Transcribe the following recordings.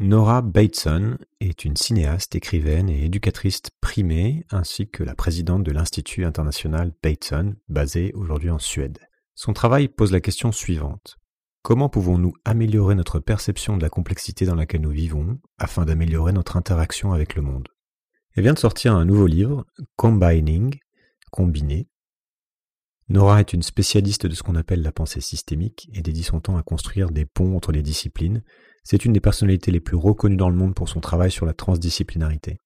Nora Bateson est une cinéaste, écrivaine et éducatrice primée, ainsi que la présidente de l'Institut international Bateson, basé aujourd'hui en Suède. Son travail pose la question suivante. Comment pouvons-nous améliorer notre perception de la complexité dans laquelle nous vivons afin d'améliorer notre interaction avec le monde? Elle vient de sortir un nouveau livre, Combining, Combiné. Nora est une spécialiste de ce qu'on appelle la pensée systémique et dédie son temps à construire des ponts entre les disciplines, c'est une des personnalités les plus reconnues dans le monde pour son travail sur la transdisciplinarité.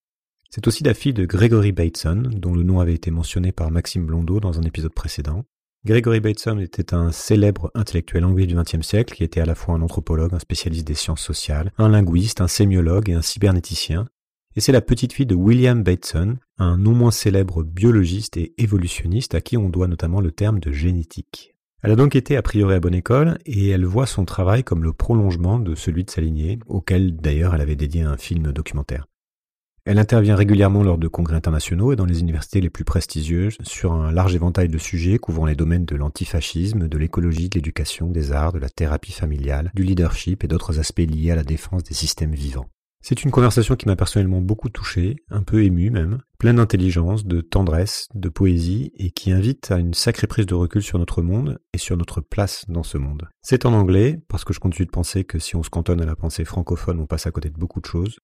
C'est aussi la fille de Gregory Bateson, dont le nom avait été mentionné par Maxime Blondeau dans un épisode précédent. Gregory Bateson était un célèbre intellectuel anglais du XXe siècle qui était à la fois un anthropologue, un spécialiste des sciences sociales, un linguiste, un sémiologue et un cybernéticien. Et c'est la petite fille de William Bateson, un non moins célèbre biologiste et évolutionniste à qui on doit notamment le terme de génétique. Elle a donc été a priori à bonne école et elle voit son travail comme le prolongement de celui de sa lignée, auquel d'ailleurs elle avait dédié un film documentaire. Elle intervient régulièrement lors de congrès internationaux et dans les universités les plus prestigieuses sur un large éventail de sujets couvrant les domaines de l'antifascisme, de l'écologie, de l'éducation, des arts, de la thérapie familiale, du leadership et d'autres aspects liés à la défense des systèmes vivants. C'est une conversation qui m'a personnellement beaucoup touché, un peu ému même, pleine d'intelligence, de tendresse, de poésie, et qui invite à une sacrée prise de recul sur notre monde et sur notre place dans ce monde. C'est en anglais, parce que je continue de penser que si on se cantonne à la pensée francophone, on passe à côté de beaucoup de choses.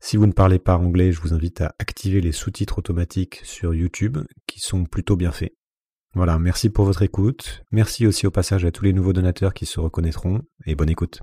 Si vous ne parlez pas anglais, je vous invite à activer les sous-titres automatiques sur YouTube, qui sont plutôt bien faits. Voilà, merci pour votre écoute. Merci aussi au passage à tous les nouveaux donateurs qui se reconnaîtront, et bonne écoute.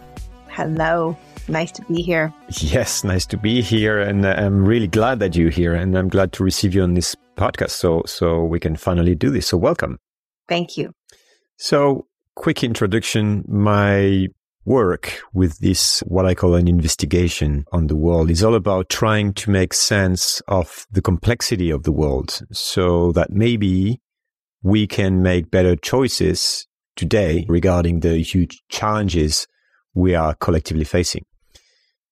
Hello. Nice to be here. Yes, nice to be here, and uh, I'm really glad that you're here, and I'm glad to receive you on this podcast. So, so we can finally do this. So, welcome. Thank you. So, quick introduction. My work with this, what I call an investigation on the world, is all about trying to make sense of the complexity of the world, so that maybe we can make better choices today regarding the huge challenges we are collectively facing.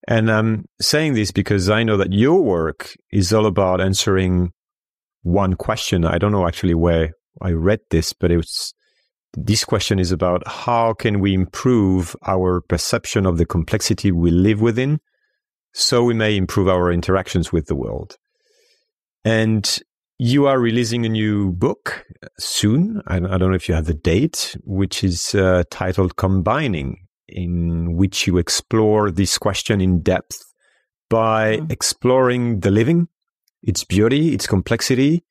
And I'm saying this because I know that your work is all about answering one question. I don't know actually where I read this, but it was this question is about how can we improve our perception of the complexity we live within so we may improve our interactions with the world. And you are releasing a new book soon. I, don't know if you have the date, which is uh, titled Combining in which you explore this question in depth by mm. exploring the living, its beauty, its complexity,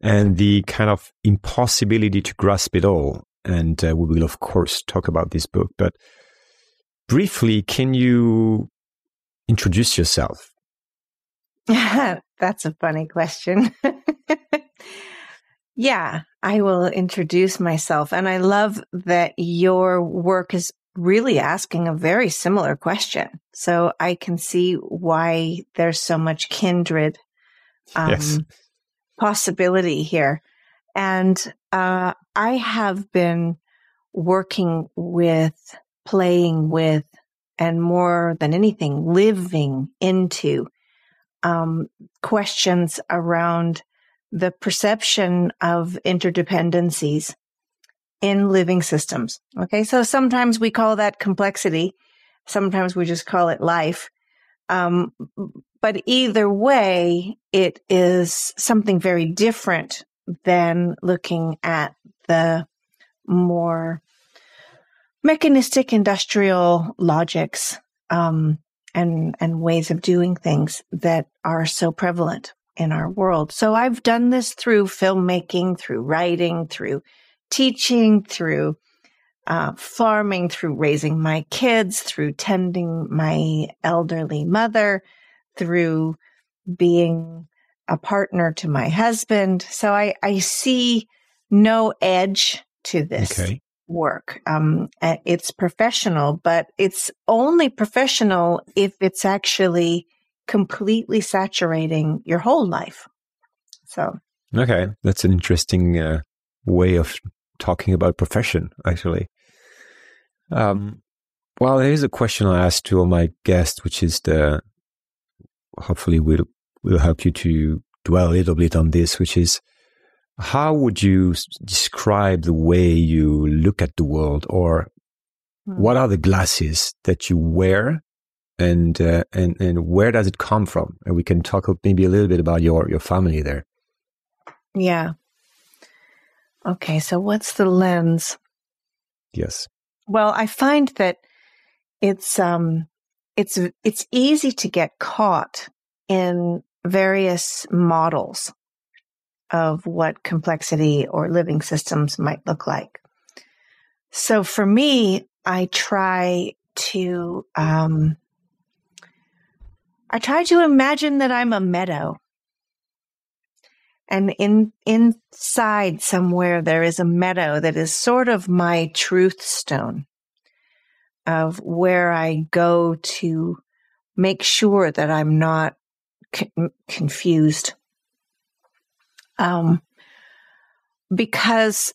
and the kind of impossibility to grasp it all. And uh, we will, of course, talk about this book. But briefly, can you introduce yourself? That's a funny question. yeah, I will introduce myself. And I love that your work is really asking a very similar question. So I can see why there's so much kindred um, yes. possibility here. And uh, I have been working with, playing with, and more than anything, living into um, questions around the perception of interdependencies in living systems. Okay. So sometimes we call that complexity. Sometimes we just call it life. Um, but either way, it is something very different than looking at the more mechanistic industrial logics um, and and ways of doing things that are so prevalent in our world. So I've done this through filmmaking, through writing, through teaching, through uh, farming, through raising my kids, through tending my elderly mother, through being a partner to my husband. So I, I see no edge to this. Okay. work. Um, it's professional, but it's only professional if it's actually completely saturating your whole life. So, okay, that's an interesting uh, way of talking about profession, actually. Um, well, here's a question I asked to all my guests, which is the hopefully will will help you to dwell a little bit on this, which is how would you describe the way you look at the world, or hmm. what are the glasses that you wear, and uh, and and where does it come from? And we can talk maybe a little bit about your your family there. Yeah. Okay, so what's the lens? Yes. Well, I find that it's um it's it's easy to get caught in various models of what complexity or living systems might look like. So for me, I try to um, I try to imagine that I'm a meadow. And in inside somewhere there is a meadow that is sort of my truth stone of where I go to make sure that I'm not con- confused. Um, because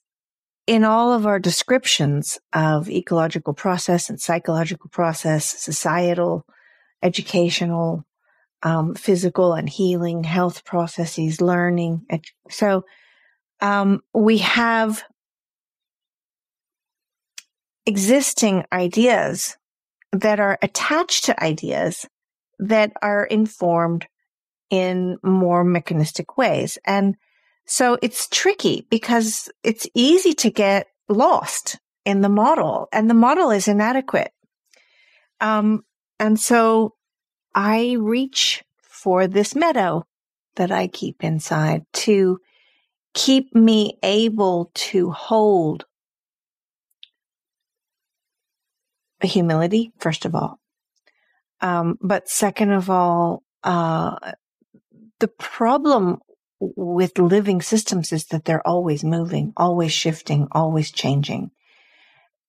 in all of our descriptions of ecological process and psychological process, societal, educational, um, physical and healing, health processes, learning. So um, we have existing ideas that are attached to ideas that are informed in more mechanistic ways. And so it's tricky because it's easy to get lost in the model and the model is inadequate. Um, and so I reach for this meadow that I keep inside to keep me able to hold humility, first of all. Um, but second of all, uh, the problem with living systems is that they're always moving, always shifting, always changing,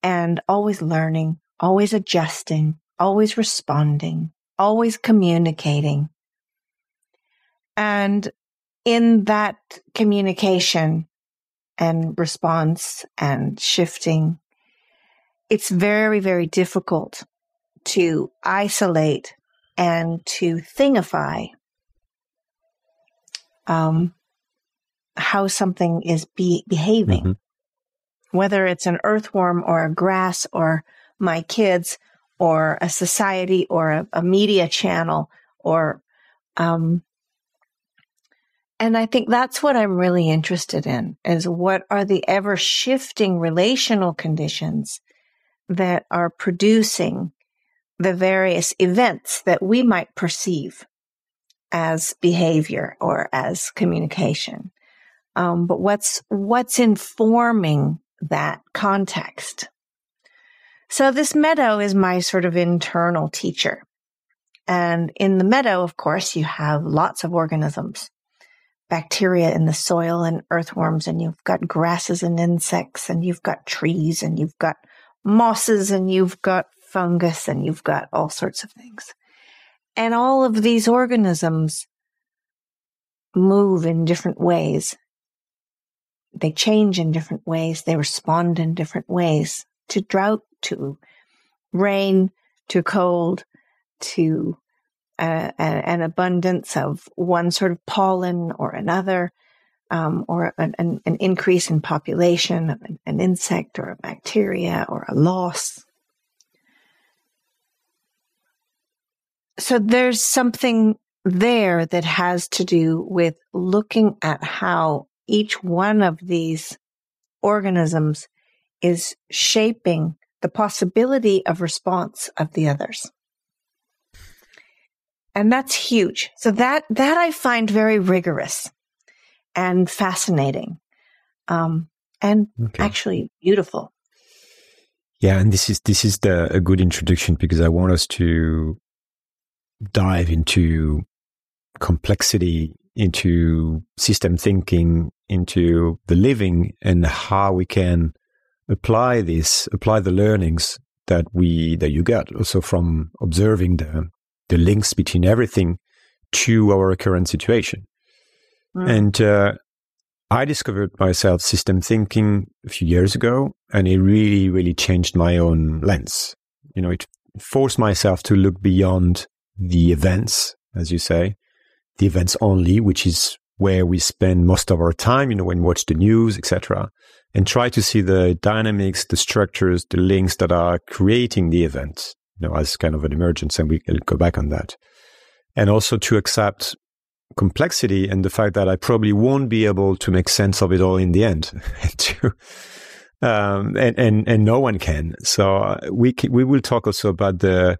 and always learning, always adjusting, always responding, always communicating. And in that communication and response and shifting it's very, very difficult to isolate and to thingify um, how something is be- behaving, mm-hmm. whether it's an earthworm or a grass or my kids or a society or a, a media channel or um, and I think that's what I'm really interested in is what are the ever shifting relational conditions that are producing the various events that we might perceive as behavior or as communication. Um, but what's what's informing that context? So this meadow is my sort of internal teacher. And in the meadow, of course, you have lots of organisms, bacteria in the soil and earthworms, and you've got grasses and insects, and you've got trees, and you've got mosses and you've got fungus and you've got all sorts of things. And all of these organisms move in different ways. They change in different ways. They respond in different ways to drought, to rain, to cold, to uh, an abundance of one sort of pollen or another um, or an, an, an, increase in population of an, an insect or a bacteria or a loss. So there's something there that has to do with looking at how each one of these organisms is shaping the possibility of response of the others. And that's huge. So that, that I find very rigorous and fascinating um, and okay. actually beautiful. Yeah, and this is this is the, a good introduction because I want us to dive into complexity, into system thinking, into the living, and how we can apply this, apply the learnings that we that you get also from observing the the links between everything to our current situation. Mm. And uh, I discovered myself system thinking a few years ago, and it really, really changed my own lens. You know, it forced myself to look beyond the events, as you say, the events only, which is where we spend most of our time, you know, when we watch the news, etc., and try to see the dynamics, the structures, the links that are creating the event, you know, as kind of an emergence. And we can go back on that. And also to accept complexity and the fact that I probably won't be able to make sense of it all in the end. to, um, and, and, and no one can. So uh, we, we will talk also about the,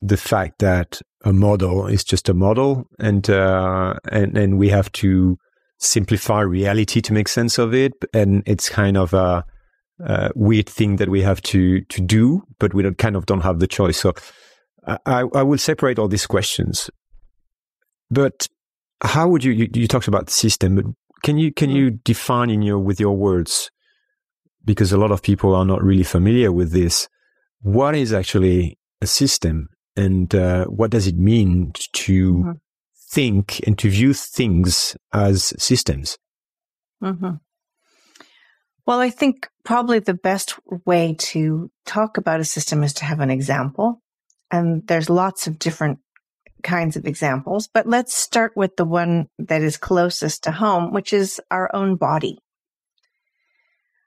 the fact that a model is just a model and, uh, and, and we have to simplify reality to make sense of it. And it's kind of a, a weird thing that we have to, to do, but we don't, kind of don't have the choice. So I, I will separate all these questions. But how would you, you, you talked about system, but can you, can you define in your, with your words, because a lot of people are not really familiar with this, what is actually a system and uh, what does it mean to mm-hmm. Think and to view things as systems? Mm-hmm. Well, I think probably the best way to talk about a system is to have an example. And there's lots of different kinds of examples, but let's start with the one that is closest to home, which is our own body.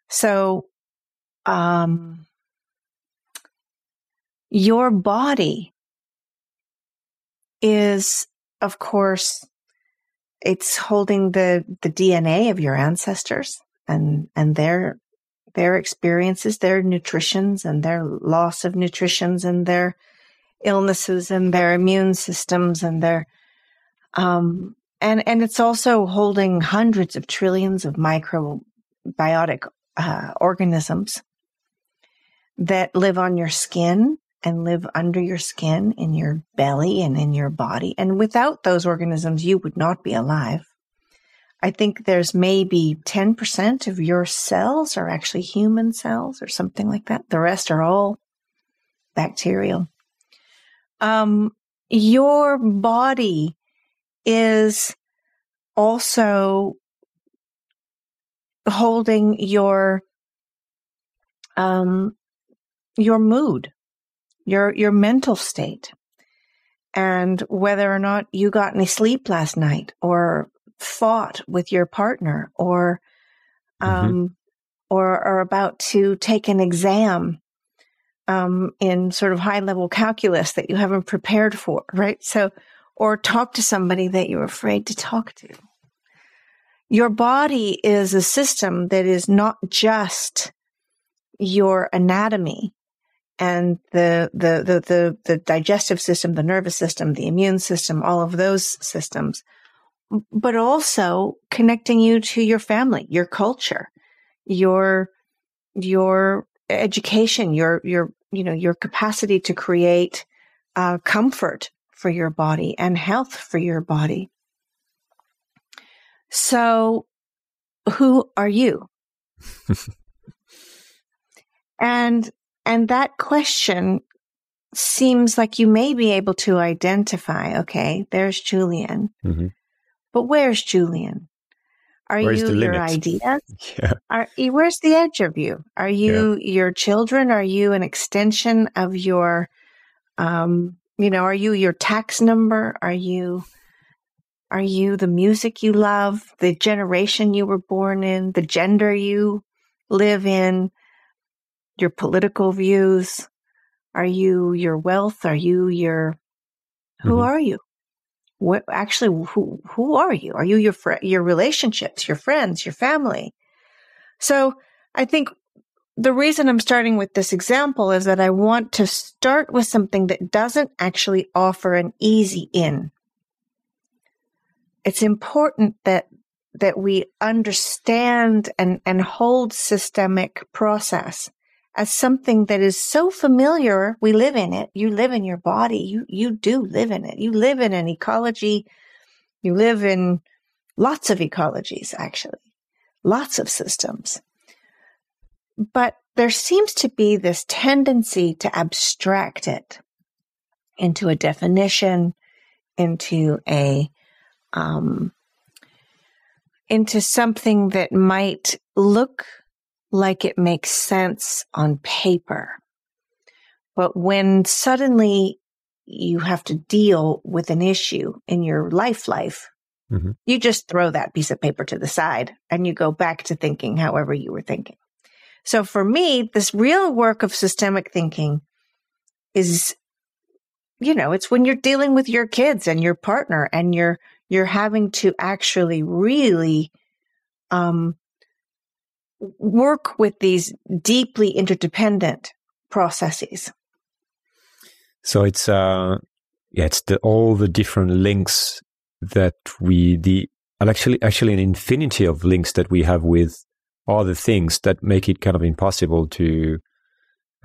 So, um, your body is, of course, it's holding the, the DNA of your ancestors and, and their, their experiences, their nutritions and their loss of nutritions and their illnesses and their immune systems and their, um, and, and it's also holding hundreds of trillions of microbiotic uh, organisms that live on your skin and live under your skin, in your belly, and in your body. And without those organisms, you would not be alive. I think there's maybe 10% of your cells are actually human cells or something like that. The rest are all bacterial. Um, your body is also holding your um, your mood your your mental state and whether or not you got any sleep last night or fought with your partner or mm-hmm. um mm-hmm. or are about to take an exam um in sort of high level calculus that you haven't prepared for right so or talk to somebody that you're afraid to talk to your body is a system that is not just your anatomy and the, the, the, the, the digestive system, the nervous system, the immune system, all of those systems, but also connecting you to your family, your culture, your, your education, your, your, you know, your capacity to create uh, comfort for your body and health for your body. So who are you? and and that question seems like you may be able to identify, okay, there's Julien. Mm-hmm. But where's Julien? Are where's you your ideas? Yeah. Are where's the edge of you? Are you yeah. your children? Are you an extension of your um, you know, are you your tax number? Are you are you the music you love, the generation you were born in, the gender you live in? Your political views? Are you your wealth? Are you your, who mm-hmm. are you? What actually, who, who are you? Are you your, fr- your relationships, your friends, your family? So I think the reason I'm starting with this example is that I want to start with something that doesn't actually offer an easy in. It's important that that we understand and, and hold systemic process as something that is so familiar. We live in it. You live in your body. You, you do live in it. You live in an ecology. You live in lots of ecologies, actually, lots of systems. but there seems to be this tendency to abstract it into a definition, into a, um, into something that might look like it makes sense on paper. But when suddenly you have to deal with an issue in your life life, mm-hmm. you just throw that piece of paper to the side and you go back to thinking however you were thinking. So for me, this real work of systemic thinking is, you know, it's when you're dealing with your kids and your partner and you're, you're having to actually really, um, work with these deeply interdependent processes. So it's uh yeah, it's the, all the different links that we the actually actually an infinity of links that we have with other things that make it kind of impossible to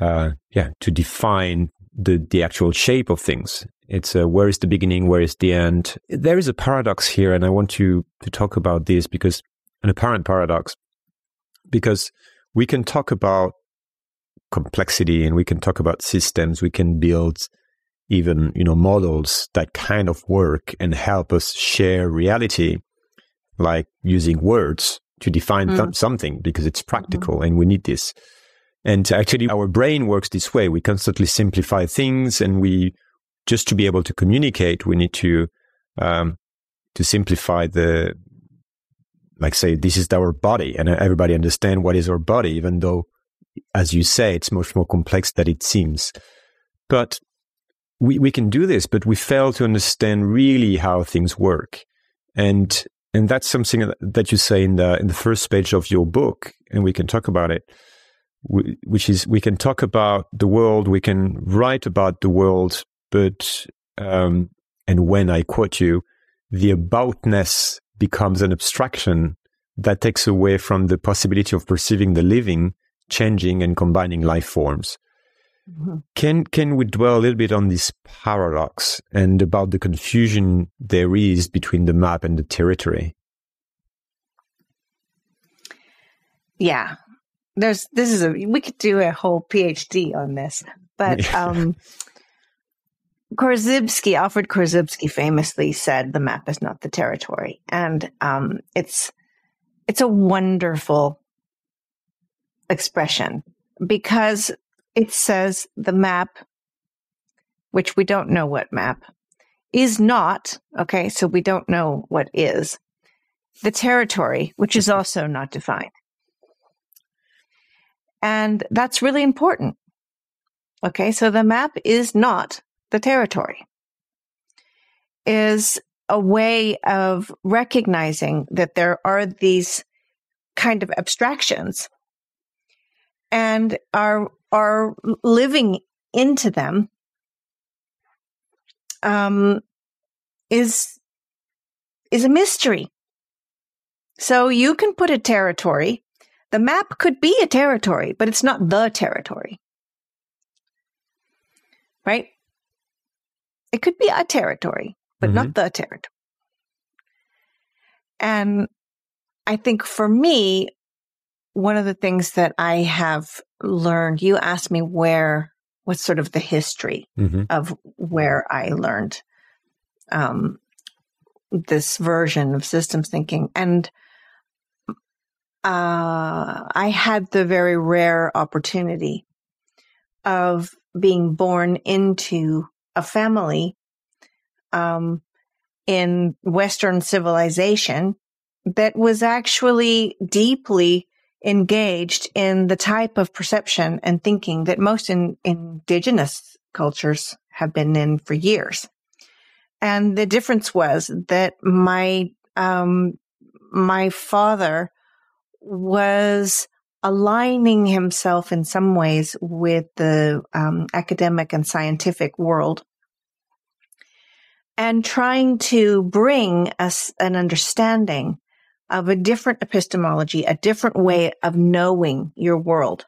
uh yeah to define the the actual shape of things. It's uh, where is the beginning, where is the end. There is a paradox here, and I want to to talk about this because an apparent paradox because we can talk about complexity and we can talk about systems. We can build even, you know, models that kind of work and help us share reality, like using words to define mm. th- something because it's practical mm-hmm. and we need this. And actually our brain works this way. We constantly simplify things and we, just to be able to communicate, we need to, um, to simplify the, like say, this is our body and everybody understand what is our body, even though as you say, it's much more complex than it seems. But we, we can do this, but we fail to understand really how things work. And and that's something that you say in the in the first page of your book, and we can talk about it. Which is we can talk about the world, we can write about the world, but um, and when I quote you, the aboutness becomes an abstraction that takes away from the possibility of perceiving the living changing and combining life forms. Mm-hmm. Can can we dwell a little bit on this paradox and about the confusion there is between the map and the territory? Yeah, there's this is a we could do a whole PhD on this, but um, Korzybski, Alfred Korzybski, famously said, "The map is not the territory," and um, it's it's a wonderful expression because it says the map, which we don't know what map, is not, okay, so we don't know what is, the territory, which is also not defined. And that's really important. Okay, so the map is not the territory, is a way of recognizing that there are these kind of abstractions and are are living into them um, is is a mystery. So you can put a territory. The map could be a territory, but it's not the territory. Right? It could be a territory, but mm-hmm. not the territory. And I think for me, one of the things that I have learned, you asked me where, what's sort of the history mm-hmm. of where I learned um, this version of systems thinking. And uh, I had the very rare opportunity of being born into a family um, in Western civilization that was actually deeply engaged in the type of perception and thinking that most in, indigenous cultures have been in for years. And the difference was that my, um, my father was aligning himself in some ways with the um, academic and scientific world and trying to bring us an understanding of a different epistemology, a different way of knowing your world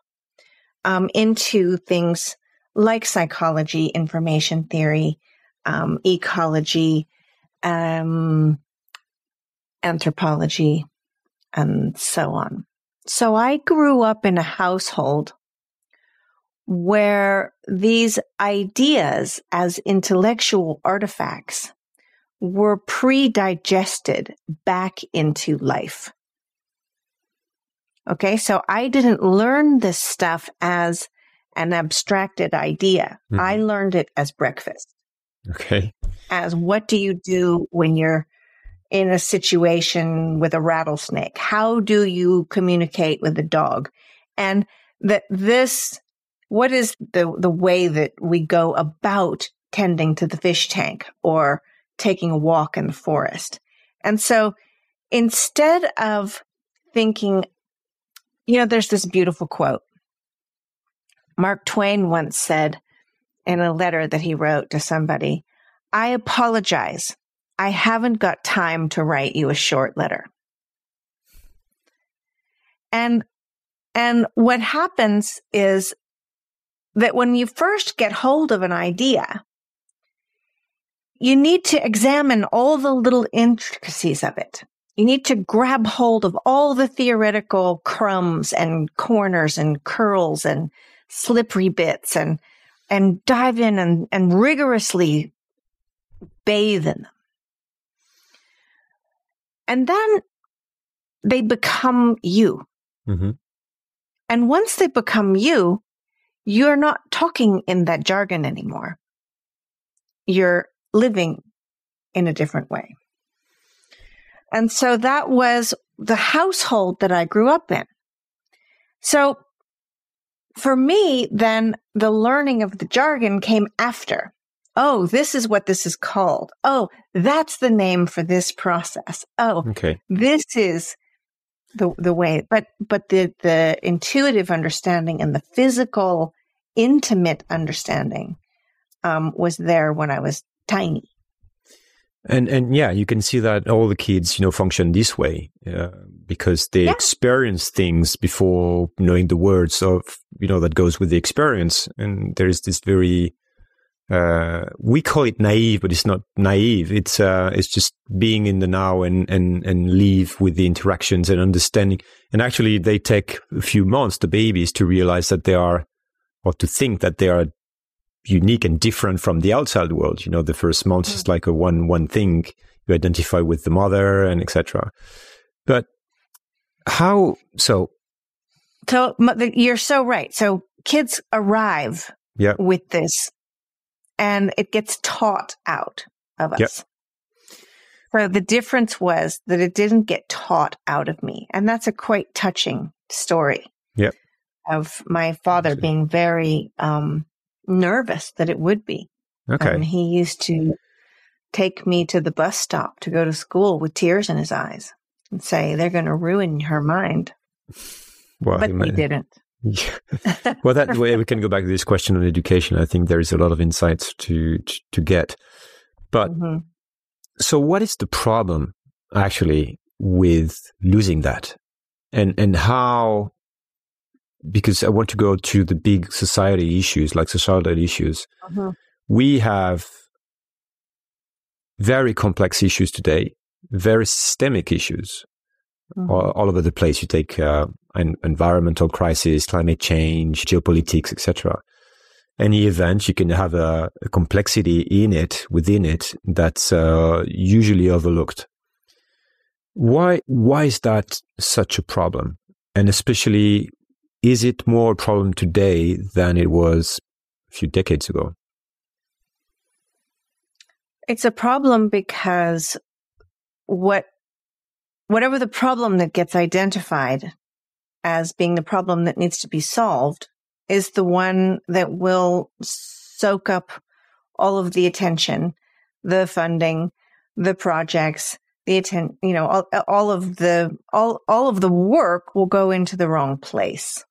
um, into things like psychology, information theory, um, ecology, um, anthropology, and so on. So I grew up in a household where these ideas as intellectual artifacts were pre-digested back into life. Okay. So I didn't learn this stuff as an abstracted idea. Mhm. I learned it as breakfast, Okay. as what do you do when you're in a situation with a rattlesnake? How do you communicate with a dog? And that this, what is the, the way that we go about tending to the fish tank or taking a walk in the forest? And so instead of thinking, you know, there's this beautiful quote. Mark Twain once said in a letter that he wrote to somebody, I apologize. I haven't got time to write you a short letter. And, and what happens is that when you first get hold of an idea, you need to examine all the little intricacies of it. You need to grab hold of all the theoretical crumbs and corners and curls and slippery bits and, and dive in and, and rigorously bathe in them. And then they become you. hmm And once they become you, you're not talking in that jargon anymore. You're living in a different way. And so that was the household that I grew up in. So for me, then the learning of the jargon came after. Oh, this is what this is called. Oh, that's the name for this process. Oh, Okay. this is the the way but but the the intuitive understanding and the physical intimate understanding um was there when i was tiny And and yeah, you can see that all the kids, you know, function this way uh, because they Yeah. experience things before knowing the words of you know that goes with the experience. And there is this very uh, we call it naive, but it's not naive. It's uh, it's just being in the now and and and live with the interactions and understanding. And actually, they take a few months, the babies, to realize that they are or to think that they are unique and different from the outside world. You know, the first month is like a one one thing you identify with the mother and etc. But how so? so you're so right so kids arrive Yeah. with this and it gets taught out of us Yep. so the difference was that it didn't get taught out of me and that's a quite touching story Yep. of my father being very um nervous that it would be Okay, Um, he used to take me to the bus stop to go to school with tears in his eyes and say, they're going to ruin her mind. well, But he might- didn't. Yeah. well, that way we can go back to this question on education. I think there is a lot of insights to to, to get. But Mhm. so, what is the problem actually with losing that, and and how? Because I want to go to the big society issues, like societal issues. Mhm. We have very complex issues today, very systemic issues Mhm. all, all over the place. You take uh, an environmental crisis, climate change, geopolitics, etc. Any event, you can have a, a complexity in it, within it, that's uh, usually overlooked. Why? Why is that such a problem? And especially, is it more a problem today than it was a few decades ago? It's a problem because what, whatever the problem that gets identified as being the problem that needs to be solved is the one that will soak up all of the attention, the funding, the projects, the atten- you know, all, all of the, all, all of the work will go into the wrong place.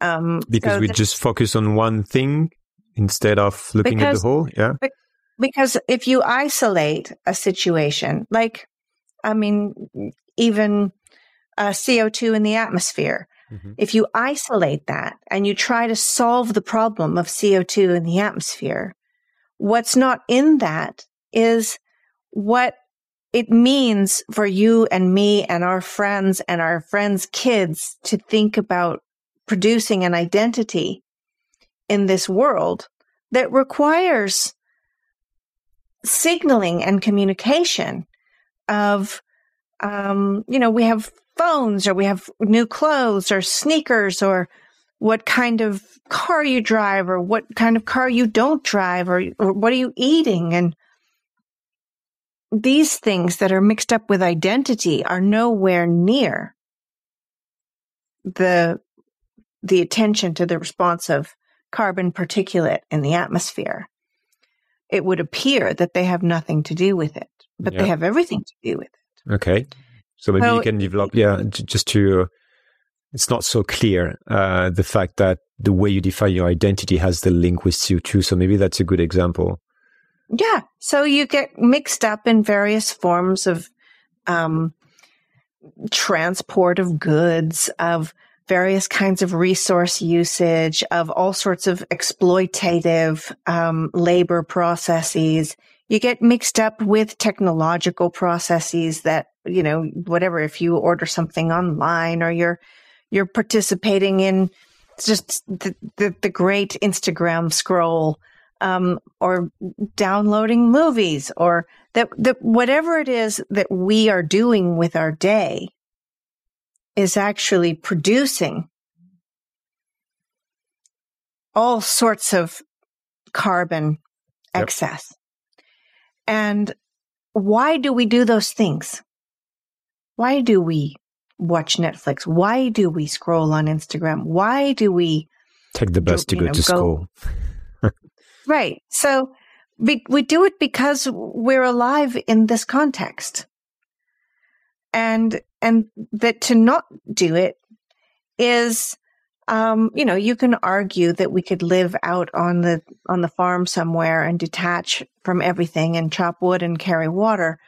Um, Because so we th- just focus on one thing instead of looking at the whole. Yeah. because if you isolate a situation, like, I mean, even uh, CO2 in the atmosphere, Mhm. if you isolate that and you try to solve the problem of CO2 in the atmosphere, what's not in that is what it means for you and me and our friends and our friends' kids to think about producing an identity in this world that requires signaling and communication of, um, you know, we have phones or we have new clothes or sneakers or what kind of car you drive or what kind of car you don't drive or, or what are you eating? And these things that are mixed up with identity are nowhere near the the attention to the response of carbon particulate in the atmosphere. It would appear that they have nothing to do with it but yeah. they have everything to do with it okay so maybe you can develop yeah just to it's not so clear uh, the fact that the way you define your identity has the link with co2 so maybe that's a good example yeah. So you get mixed up in various forms of um, transport of goods, of various kinds of resource usage, of all sorts of exploitative um, labor processes. You get mixed up with technological processes that, you know, whatever, if you order something online or you're, you're participating in just the, the, the great Instagram scroll um, or downloading movies or that, that whatever it is that we are doing with our day is actually producing all sorts of carbon yep. excess. And why do we do those things? Why do we watch Netflix? Why do we scroll on Instagram? Why do we take the bus to go know, to school? Right. So we, we do it because we're alive in this context. And, and that to not do it is, um, you know, you can argue that we could live out on the, on the farm somewhere and detach from everything and chop wood and carry water.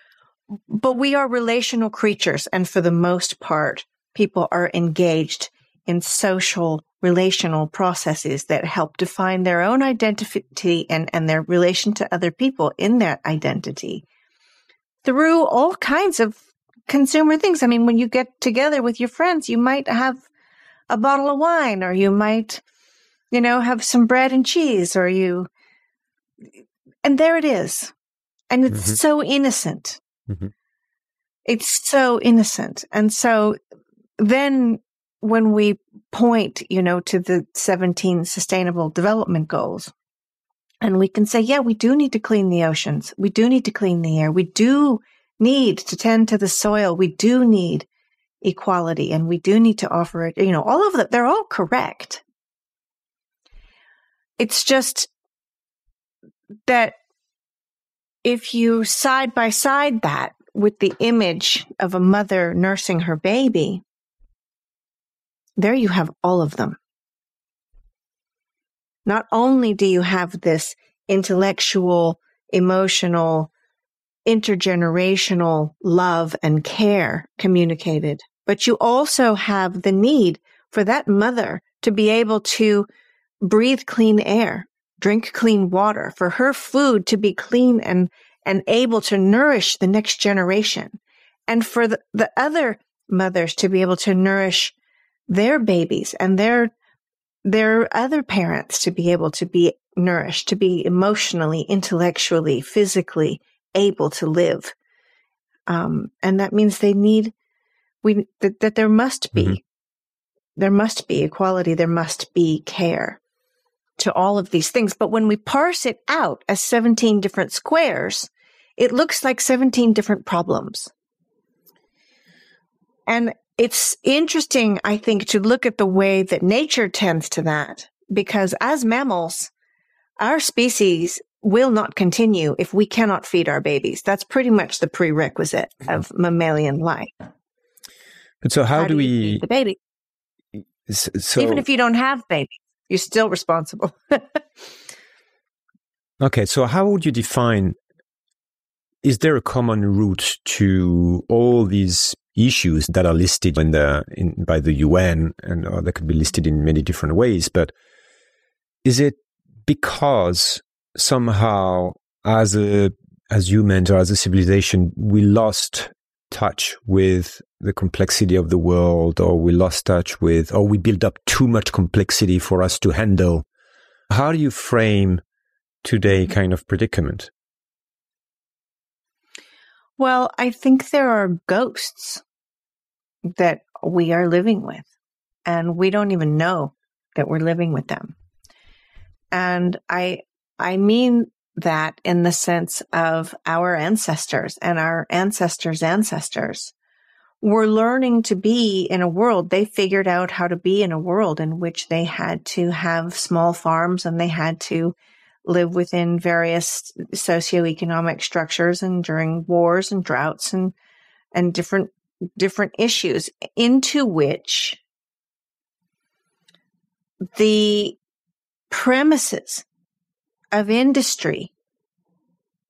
But we are relational creatures. And for the most part, people are engaged in social relational processes that help define their own identity and, and their relation to other people in that identity through all kinds of consumer things. I mean, when you get together with your friends, you might have a bottle of wine or you might, you know, have some bread and cheese or you, and there it is. And it's mm-hmm. so innocent. Mm-hmm. It's so innocent. And so then when we point, you know, to the 17 sustainable development goals, and we can say, yeah, we do need to clean the oceans. We do need to clean the air. We do need to tend to the soil. We do need equality and we do need to offer it, you know, all of that. They're all correct. It's just that if you side by side that with the image of a mother nursing her baby, there you have all of them. Not only do you have this intellectual, emotional, intergenerational love and care communicated, but you also have the need for that mother to be able to breathe clean air, drink clean water, for her food to be clean and, and able to nourish the next generation. And for the, the other mothers to be able to nourish their babies and their their other parents to be able to be nourished, to be emotionally, intellectually, physically able to live. Um, and that means they need we that, that there must be mm-hmm. there must be equality, there must be care to all of these things. But when we parse it out as 17 different squares, it looks like 17 different problems. And it's interesting, I think, to look at the way that nature tends to that, because as mammals, our species will not continue if we cannot feed our babies. That's pretty much the prerequisite of mammalian life. But so, how, how do, do we the baby? So, even if you don't have babies, you're still responsible. okay, so how would you define? Is there a common root to all these issues that are listed in the in, by the UN and or that could be listed in many different ways. But is it because somehow as a as humans or as a civilization, we lost touch with the complexity of the world, or we lost touch with, or we build up too much complexity for us to handle. How do you frame today kind of predicament? Well, I think there are ghosts that we are living with, and we don't even know that we're living with them. And I, I mean that in the sense of our ancestors and our ancestors' ancestors were learning to be in a world. They figured out how to be in a world in which they had to have small farms and they had to live within various socioeconomic structures and during wars and droughts and and different different issues into which the premises of industry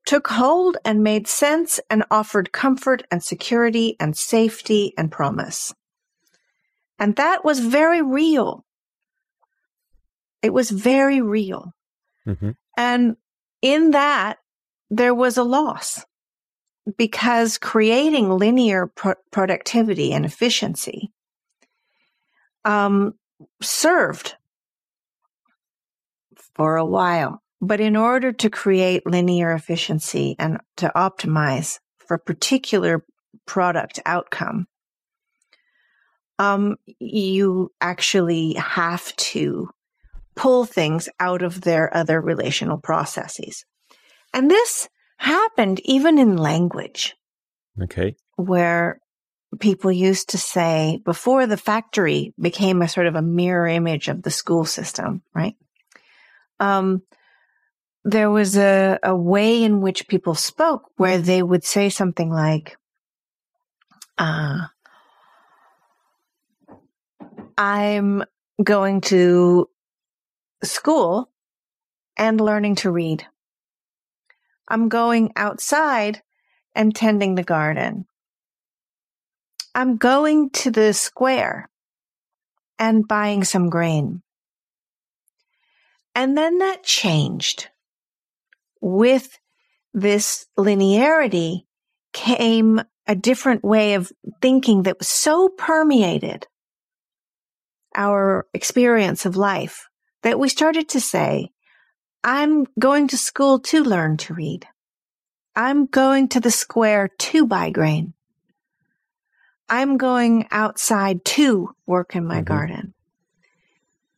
took hold and made sense and offered comfort and security and safety and promise. And that was very real. It was very real. Mm-hmm. And in that, there was a loss because creating linear pro- productivity and efficiency um, served for a while. But in order to create linear efficiency and to optimize for particular product outcome, um, you actually have to pull things out of their other relational processes. And this happened even in language. Okay. Where people used to say before the factory became a sort of a mirror image of the school system, right? Um, there was a, a way in which people spoke where they would say something like, uh, I'm going to school and learning to read. I'm going outside and tending the garden. I'm going to the square and buying some grain. And then that changed. With this linearity came a different way of thinking that was so permeated our experience of life that we started to say, I'm going to school to learn to read. I'm going to the square to buy grain. I'm going outside to work in my mm-hmm. garden.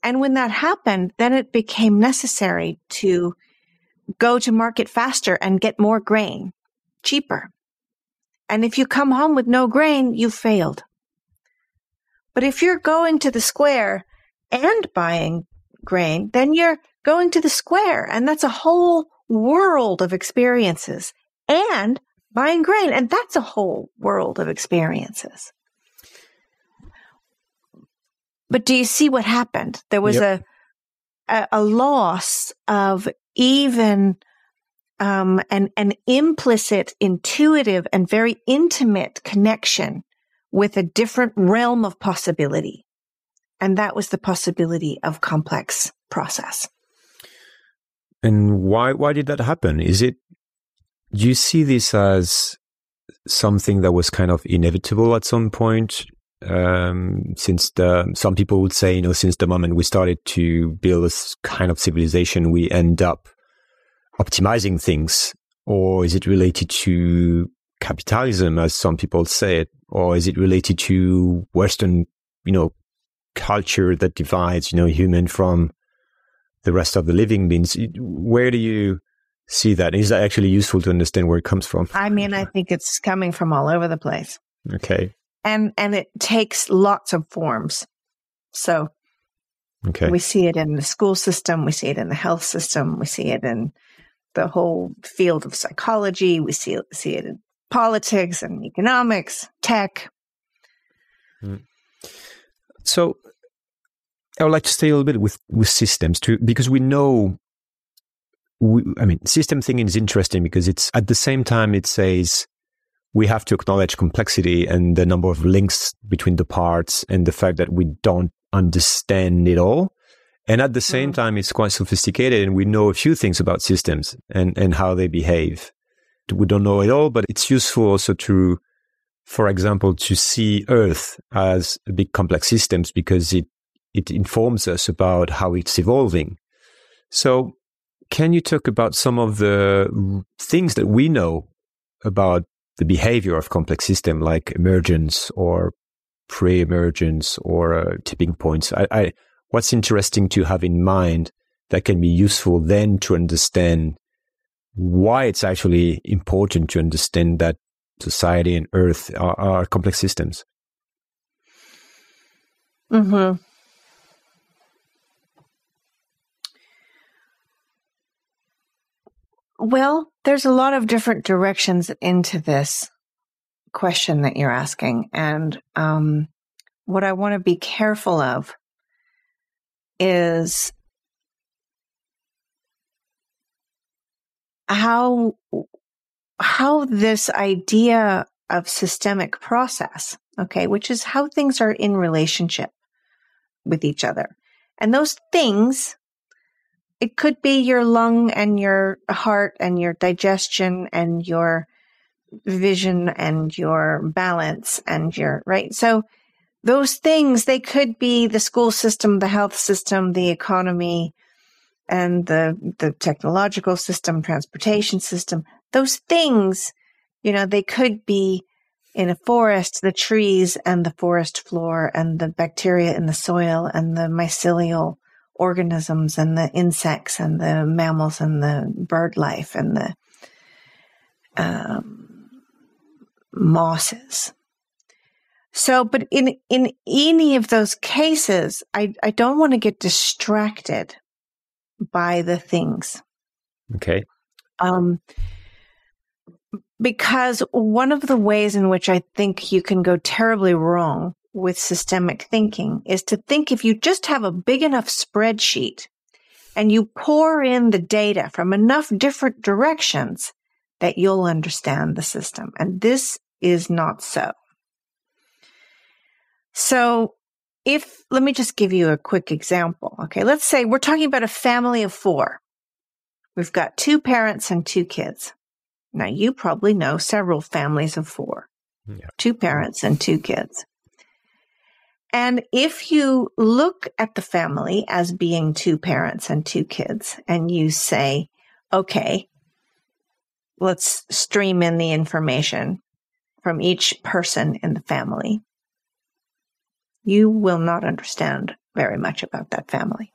And when that happened, then it became necessary to go to market faster and get more grain cheaper. And if you come home with no grain, you failed. But if you're going to the square and buying grain, then you're going to the square and that's a whole world of experiences and buying grain. And that's a whole world of experiences. But do you see what happened? There was yep. a, a, a loss of even um, an an implicit, intuitive, and very intimate connection with a different realm of possibility. And that was the possibility of complex process. And why why did that happen? Is it do you see this as something that was kind of inevitable at some point? Um, since the some people would say, you know, since the moment we started to build this kind of civilization, we end up optimizing things, or is it related to capitalism, as some people say it, or is it related to Western, you know, culture that divides, you know, human from the rest of the living beings. Where do you see that? Is that actually useful to understand where it comes from? I mean, I think it's coming from all over the place. Okay. And and it takes lots of forms. So okay. we see it in the school system, we see it in the health system, we see it in the whole field of psychology, we see it, see it in politics and economics, tech. Mm. So I would like to stay a little bit with, with systems too, because we know, we, I mean, system thinking is interesting because it's at the same time, it says we have to acknowledge complexity and the number of links between the parts and the fact that we don't understand it all. And at the same mm. time, it's quite sophisticated and we know a few things about systems and, and how they behave. we don't know it all, but it's useful also to, for example, to see Earth as a big complex systems because it, it informs us about how it's evolving. So can you talk about some of the things that we know about the behavior of complex system like emergence or pre-emergence or uh, tipping points? I, I, what's interesting to have in mind that can be useful then to understand why it's actually important to understand that society and Earth are, are complex systems. Hmm. Well, there's a lot of different directions into this question that you're asking, and um, what I want to be careful of is how how this idea of systemic process, okay, which is how things are in relationship with each other. And those things, it could be your lung and your heart and your digestion and your vision and your balance and your, right? So those things, they could be the school system, the health system, the economy, and the, the technological system, transportation system, those things, you know, they could be in a forest, the trees and the forest floor and the bacteria in the soil and the mycelial organisms and the insects and the mammals and the bird life and the um, mosses. So, but in, in any of those cases, I, I don't want to get distracted by the things. Okay. Um, because one of the ways in which I think you can go terribly wrong with systemic thinking is to think if you just have a big enough spreadsheet and you pour in the data from enough different directions that you'll understand the system. And this is not so. So if, let me just give you a quick example. Okay. Let's say we're talking about a family of four. We've got two parents and two kids. Now you probably know several families of four, yeah. two parents and two kids. And if you look at the family as being two parents and two kids and you say, okay, let's stream in the information from each person in the family you will not understand very much about that family.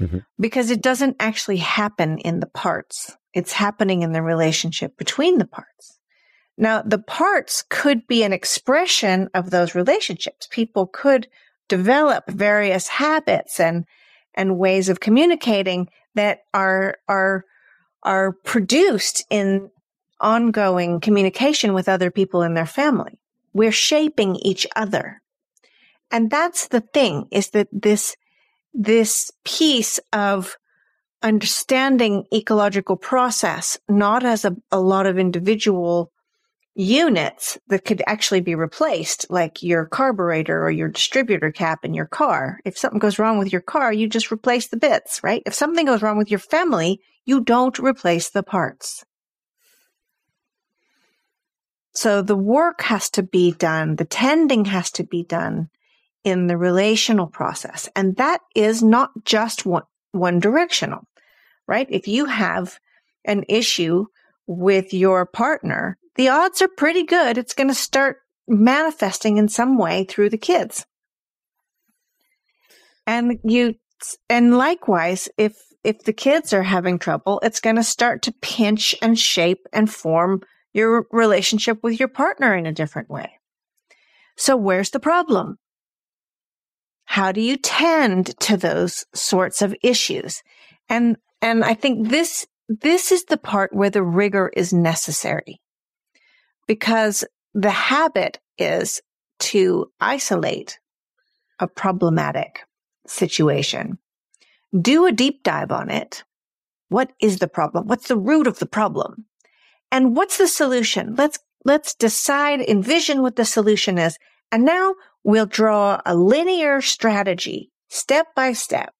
Mm-hmm. Because it doesn't actually happen in the parts. It's happening in the relationship between the parts. Now, the parts could be an expression of those relationships. People could develop various habits and, and ways of communicating that are, are, are produced in ongoing communication with other people in their family. We're shaping each other. And that's the thing is that this, this piece of understanding ecological process, not as a, a lot of individual units that could actually be replaced, like your carburetor or your distributor cap in your car. If something goes wrong with your car, you just replace the bits, right? If something goes wrong with your family, you don't replace the parts. So the work has to be done, the tending has to be done in the relational process. And that is not just one, one directional, right? If you have an issue with your partner, the odds are pretty good it's going to start manifesting in some way through the kids. And you, and likewise, if, if the kids are having trouble, it's going to start to pinch and shape and form your relationship with your partner in a different way. So where's the problem? How do you tend to those sorts of issues? And, and I think this, this is the part where the rigor is necessary because the habit is to isolate a problematic situation. Do a deep dive on it. What is the problem? What's the root of the problem? And what's the solution? Let's, let's decide, envision what the solution is. And now we'll draw a linear strategy step by step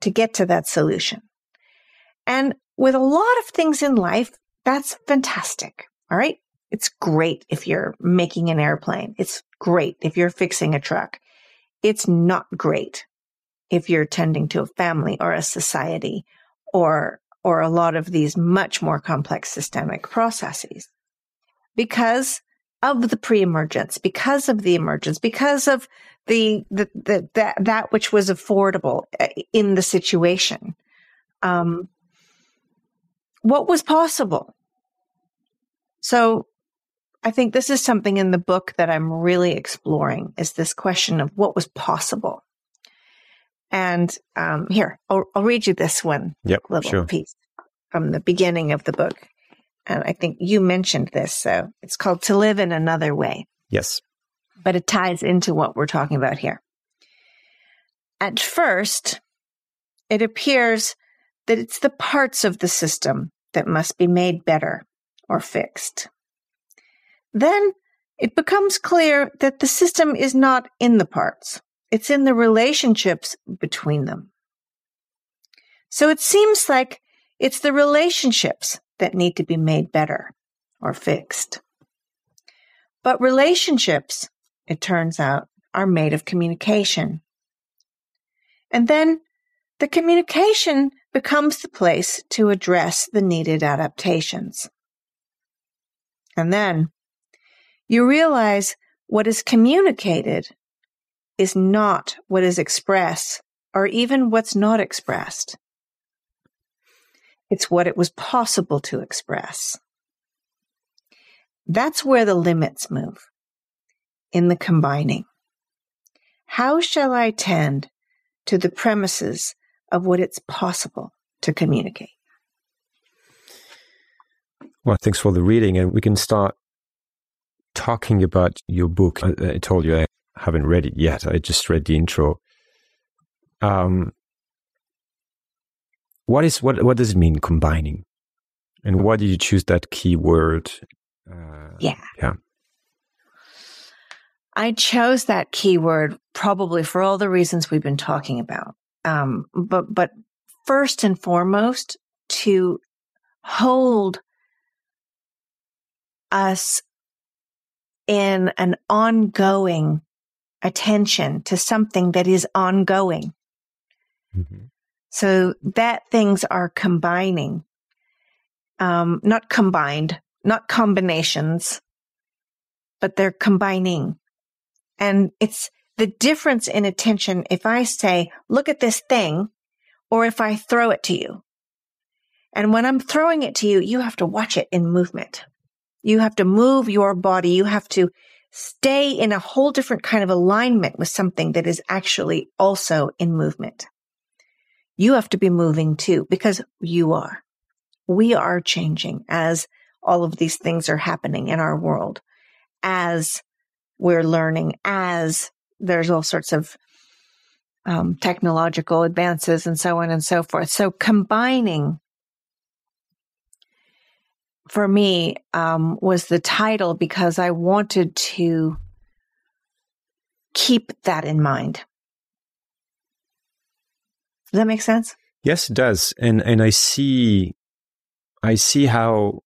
to get to that solution. And with a lot of things in life, that's fantastic. All right. It's great if you're making an airplane. It's great if you're fixing a truck. It's not great if you're tending to a family or a society or, or a lot of these much more complex systemic processes because of the pre-emergence, because of the emergence, because of the, the, the that, that which was affordable uh, in the situation. Um, what was possible? So I think this is something in the book that I'm really exploring is this question of what was possible. And um, here, I'll, I'll, read you this one yep, little sure. piece from the beginning of the book. And I think you mentioned this. So it's called To Live in Another Way. Yes. But it ties into what we're talking about here. At first, it appears that it's the parts of the system that must be made better or fixed. Then it becomes clear that the system is not in the parts. It's in the relationships between them. So it seems like it's the relationships that need to be made better or fixed. But relationships, it turns out, are made of communication. And then the communication becomes the place to address the needed adaptations. And then you realize what is communicated is not what is expressed or even what's not expressed. It's what it was possible to express. That's where the limits move in the combining. How shall I tend to the premises of what it's possible to communicate? Well, thanks for the reading, and we can start talking about your book. I, I told you I haven't read it yet. I just read the intro. Um, what is what? What does it mean combining? And why did you choose that keyword? Uh, yeah, yeah. I chose that keyword probably for all the reasons we've been talking about. Um, but but first and foremost, to hold us in an ongoing attention to something that is ongoing. Mm-hmm. So that things are combining, um, not combined, not combinations, but they're combining. And it's the difference in attention. If I say, look at this thing, or if I throw it to you. And when I'm throwing it to you, you have to watch it in movement. You have to move your body. You have to stay in a whole different kind of alignment with something that is actually also in movement. You have to be moving too because you are. We are changing as all of these things are happening in our world, as we're learning, as there's all sorts of um, technological advances and so on and so forth. So combining for me um, was the title because I wanted to keep that in mind. Does that make sense? Yes, it does. And and I see I see how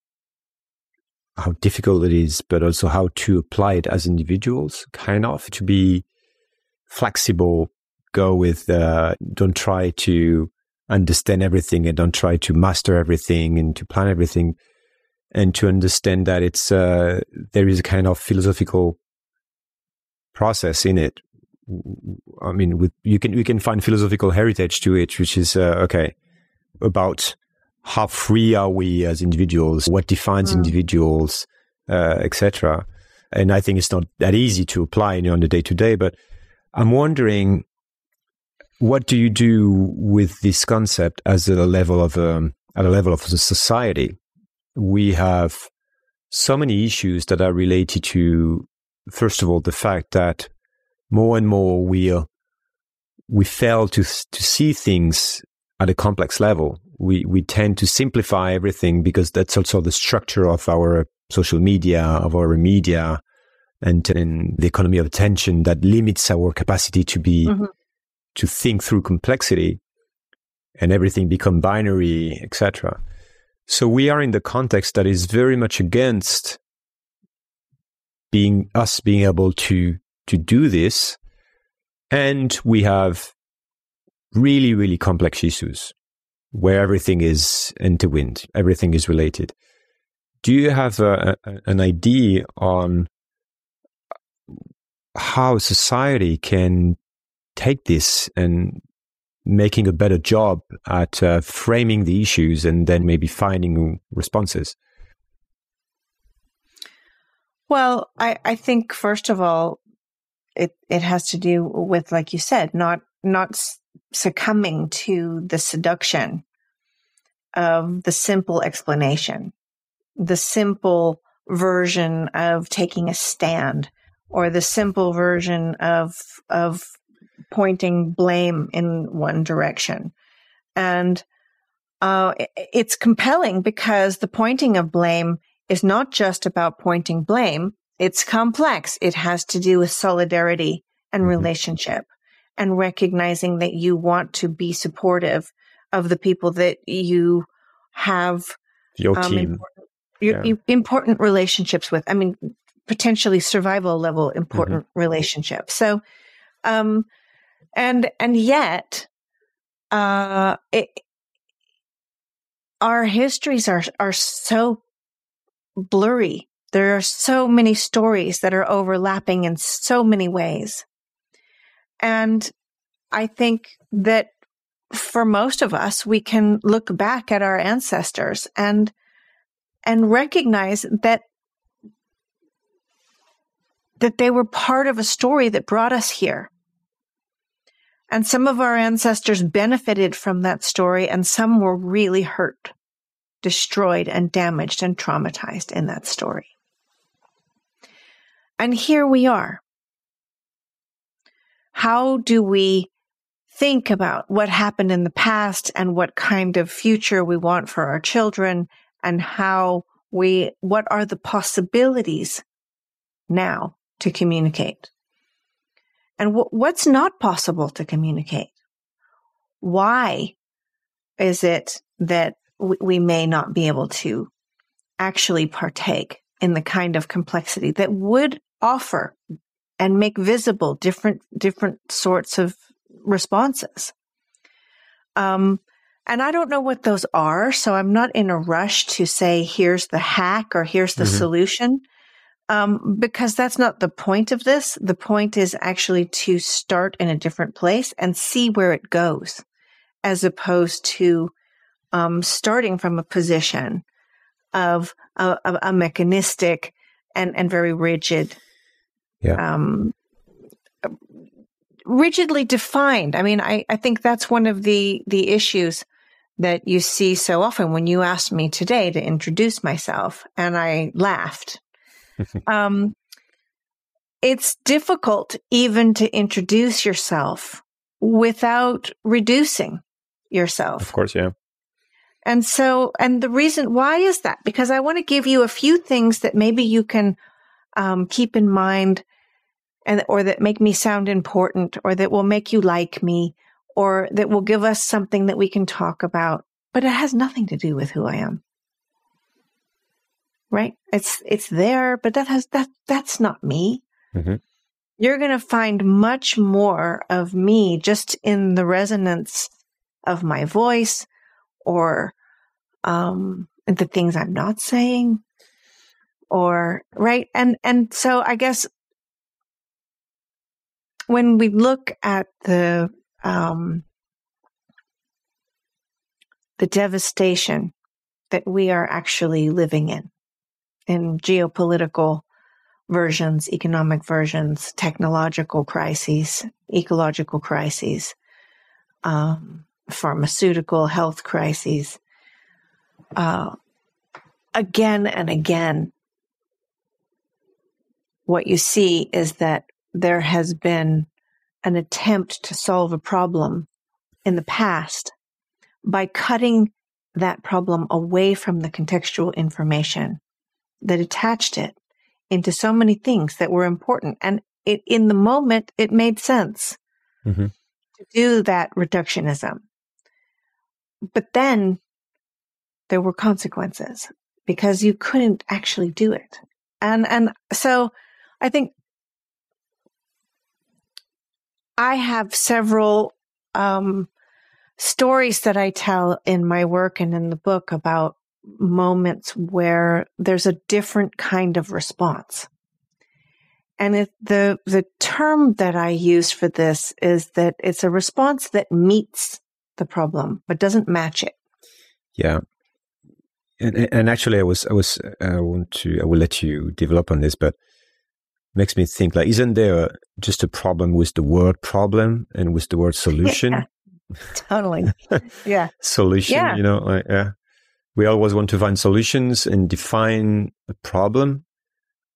how difficult it is, but also how to apply it as individuals, kind of to be flexible, go with uh, don't try to understand everything and don't try to master everything and to plan everything and to understand that it's uh, there is a kind of philosophical process in it. I mean, with you can you can find philosophical heritage to it, which is uh, okay about how free are we as individuals, what defines mm. individuals, uh, etc. And I think it's not that easy to apply you know, on the day to day. But I'm wondering, what do you do with this concept as a level of um, at a level of the society? We have so many issues that are related to, first of all, the fact that more and more we uh, we fail to to see things at a complex level. We we tend to simplify everything because that's also the structure of our social media, of our media, and, and the economy of attention that limits our capacity to be mm-hmm. to think through complexity, and everything become binary, etc. So we are in the context that is very much against being us being able to to do this, and we have really really complex issues where everything is intertwined, everything is related. Do you have a, a, an idea on how society can take this and making a better job at uh, framing the issues and then maybe finding responses? Well, I, I think first of all, it it has to do with, like you said, not not succumbing to the seduction of the simple explanation, the simple version of taking a stand, or the simple version of of pointing blame in one direction. And uh, it's compelling because the pointing of blame is not just about pointing blame. It's complex. It has to do with solidarity and mm-hmm. relationship and recognizing that you want to be supportive of the people that you have your um, team important, yeah. important, relationships with. I mean, potentially survival level important mm-hmm. relationships. So, um, and and yet, uh, it, our histories are are so blurry. There are so many stories that are overlapping in so many ways. And I think that for most of us, we can look back at our ancestors and, and recognize that, that they were part of a story that brought us here. And some of our ancestors benefited from that story and some were really hurt destroyed and damaged and traumatized in that story. And here we are. How do we think about what happened in the past and what kind of future we want for our children and how we, what are the possibilities now to communicate? And w- what's not possible to communicate? Why is it that we may not be able to actually partake in the kind of complexity that would offer and make visible different different sorts of responses. Um, and I don't know what those are, so I'm not in a rush to say here's the hack or here's the mm-hmm. solution, um, because that's not the point of this. The point is actually to start in a different place and see where it goes, as opposed to um, starting from a position of a, a, mechanistic and, and very rigid, yeah. um, rigidly defined. I mean, I, I think that's one of the, the issues that you see so often when you asked me today to introduce myself and I laughed. Um, it's difficult even to introduce yourself without reducing yourself. Of course, yeah. And so, and the reason why is that? Because I want to give you a few things that maybe you can um, keep in mind and, or that make me sound important or that will make you like me or that will give us something that we can talk about. But it has nothing to do with who I am. Right? It's, it's there, but that has, that, that's not me. Mm-hmm. You're going to find much more of me just in the resonance of my voice, or um, the things I'm not saying or right and and so I guess when we look at the um, the devastation that we are actually living in in geopolitical versions, economic versions, technological crises, ecological crises, um, pharmaceutical health crises, uh, again and again, what you see is that there has been an attempt to solve a problem in the past by cutting that problem away from the contextual information that attached it into so many things that were important. And it, in the moment, it made sense mm-hmm. to do that reductionism. But then there were consequences because you couldn't actually do it. And, and so I think I have several, um, stories that I tell in my work and in the book about moments where there's a different kind of response. And it, the, the term that I use for this is that it's a response that meets the problem, but doesn't match it. Yeah. And, and actually, I was, I was, I want to, I will let you develop on this, but makes me think like, isn't there just a problem with the word problem and with the word solution? Yeah totally. Yeah. Solution, yeah. you know, like, yeah. We always want to find solutions and define a problem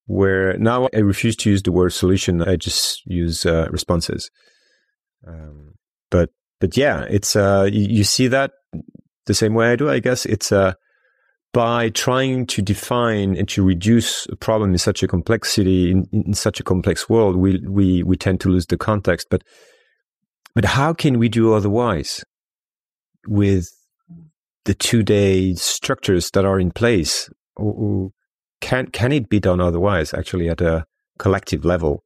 where now I refuse to use the word solution. I just use uh, responses. Um, but, but yeah, it's, uh, you, you, see that the same way I do, I guess. It's, uh, by trying to define and to reduce a problem in such a complexity, in, in such a complex world, we, we, we tend to lose the context. But but how can we do otherwise with the two day structures that are in place? Or, can, can it be done otherwise, actually, at a collective level?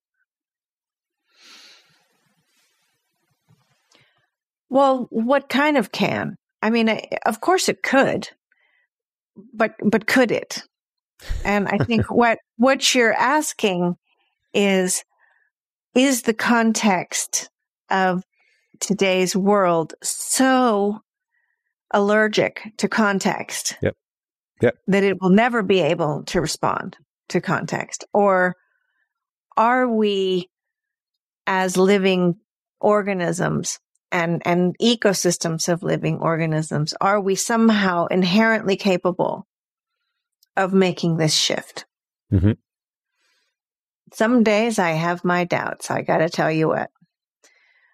Well, what kind of can? I mean, of course it could, but but could it? And I think what what you're asking is is the context of today's world so allergic to context yep. Yep. that it will never be able to respond to context? Or are we, as living organisms and, and ecosystems of living organisms, are we somehow inherently capable of making this shift? Mm-hmm. Some days I have my doubts. I got to tell you what.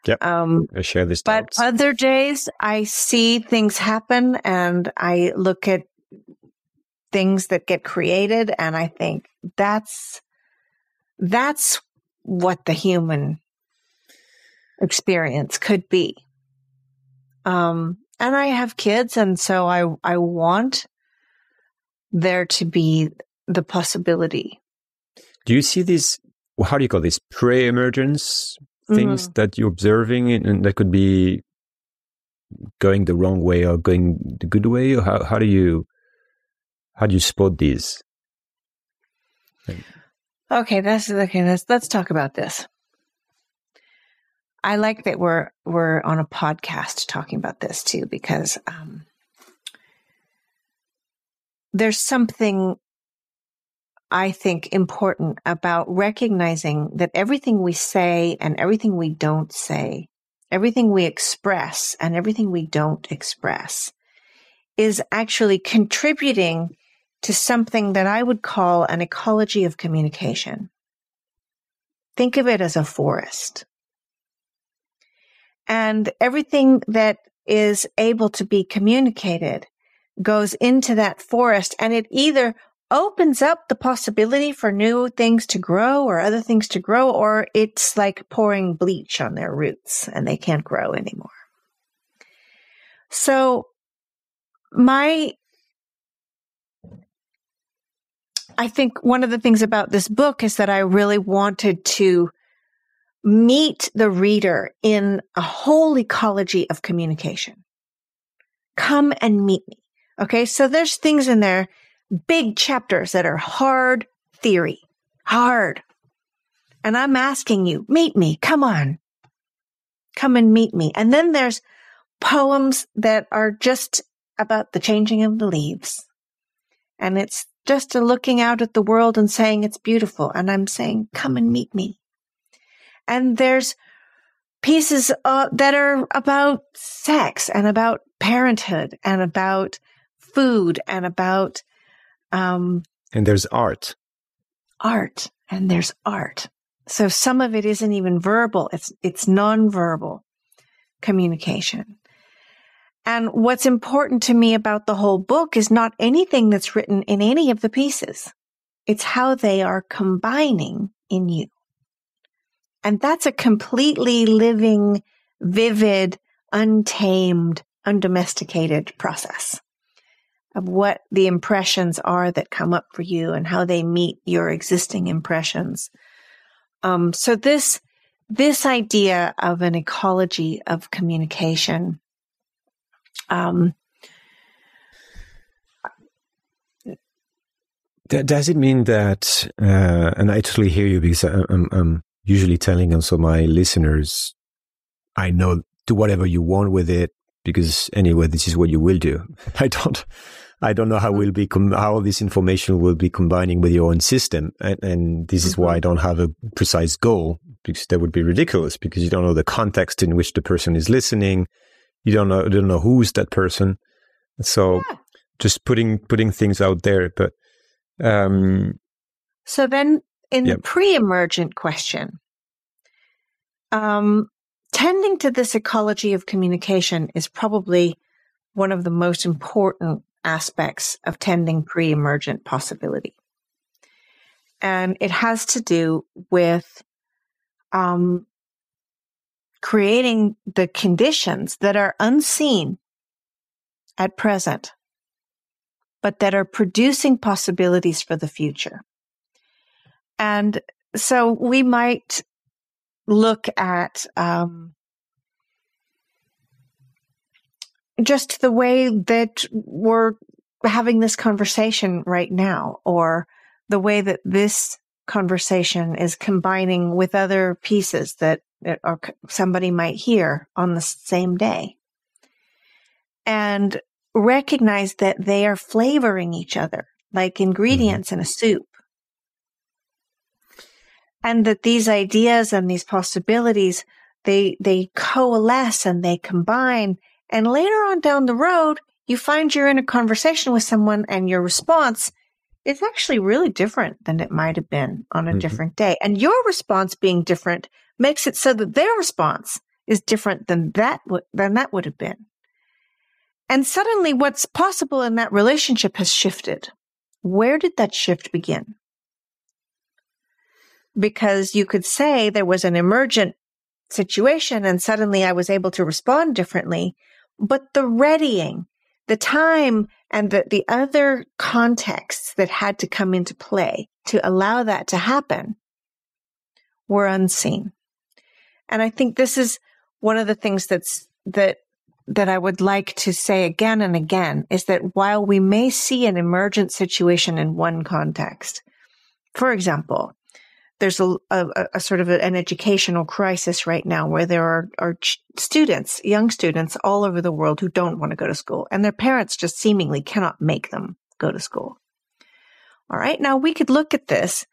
Yep. Um, I share this. But doubts. other days I see things happen and I look at things that get created and I think that's, that's what the human experience could be. Um, and I have kids and so I, I want there to be the possibility. Do you see this? How do you call this? Pre-emergence things mm-hmm. that you're observing and that could be going the wrong way or going the good way or how, how do you how do you spot these okay that's okay let's let's talk about this i like that we're we're on a podcast talking about this too because um, there's something I think, important about recognizing that everything we say and everything we don't say, everything we express and everything we don't express is actually contributing to something that I would call an ecology of communication. Think of it as a forest. And everything that is able to be communicated goes into that forest and it either opens up the possibility for new things to grow or other things to grow, or it's like pouring bleach on their roots and they can't grow anymore. So my, I think one of the things about this book is that I really wanted to meet the reader in a whole ecology of communication. Come and meet me. Okay. So there's things in there big chapters that are hard theory, hard. And I'm asking you, meet me. Come on. Come and meet me. And then there's poems that are just about the changing of the leaves. And it's just a looking out at the world and saying it's beautiful. And I'm saying, come and meet me. And there's pieces uh, that are about sex and about parenthood and about food and about um, and there's art. Art. And there's art. So some of it isn't even verbal. It's, it's nonverbal communication. And what's important to me about the whole book is not anything that's written in any of the pieces. It's how they are combining in you. And that's a completely living, vivid, untamed, undomesticated process. Of what the impressions are that come up for you and how they meet your existing impressions. Um, so this, this idea of an ecology of communication, um, does it mean that, uh, and I totally hear you because I'm, I'm usually telling also my listeners, I know do whatever you want with it because anyway, this is what you will do. I don't, I don't know how will be com- how this information will be combining with your own system, and, and this is mm-hmm. why I don't have a precise goal because that would be ridiculous because you don't know the context in which the person is listening, you don't know you don't know who's that person, so yeah. just putting putting things out there. But um, so then, in the pre-emergent question, um, tending to this ecology of communication is probably one of the most important aspects of tending pre emergent possibility. And it has to do with um, creating the conditions that are unseen at present, but that are producing possibilities for the future. And so we might look at um, just the way that we're having this conversation right now, or the way that this conversation is combining with other pieces that or somebody might hear on the same day. And recognize that they are flavoring each other like mm-hmm. ingredients mm-hmm. in a soup and that these ideas and these possibilities they they coalesce and they combine and later on down the road you find you're in a conversation with someone and your response is actually really different than it might have been on a mm-hmm. different day and your response being different makes it so that their response is different than that than that would have been and suddenly what's possible in that relationship has shifted where did that shift begin because you could say there was an emergent situation and suddenly I was able to respond differently. But the readying, the time and the, the other contexts that had to come into play to allow that to happen were unseen. And I think this is one of the things that's, that, that I would like to say again and again is that while we may see an emergent situation in one context, for example, there's a, a, a, sort of an educational crisis right now where there are, are students, young students all over the world who don't want to go to school and their parents just seemingly cannot make them go to school. All right. Now we could look at this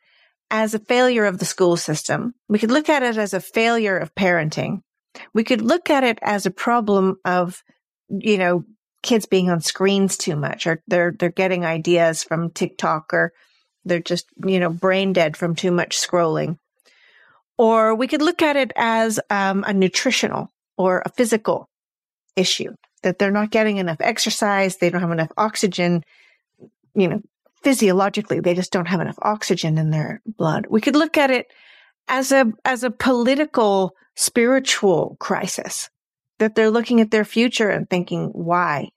as a failure of the school system. We could look at it as a failure of parenting. We could look at it as a problem of, you know, kids being on screens too much or they're, they're getting ideas from TikTok or, they're just, you know, brain dead from too much scrolling. Or we could look at it as um, a nutritional or a physical issue that they're not getting enough exercise. They don't have enough oxygen, you know, physiologically, they just don't have enough oxygen in their blood. We could look at it as a, as a political, spiritual crisis that they're looking at their future and thinking, why?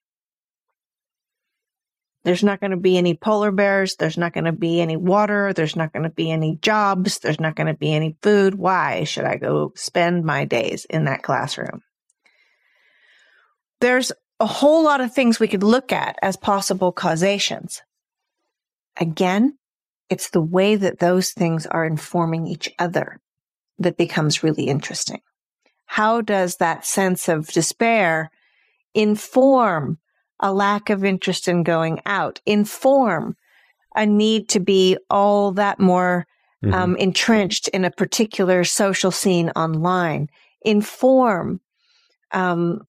There's not going to be any polar bears. There's not going to be any water. There's not going to be any jobs. There's not going to be any food. Why should I go spend my days in that classroom? There's a whole lot of things we could look at as possible causations. Again, it's the way that those things are informing each other that becomes really interesting. How does that sense of despair inform a lack of interest in going out, inform a need to be all that more mm-hmm. um, entrenched in a particular social scene online, inform, um,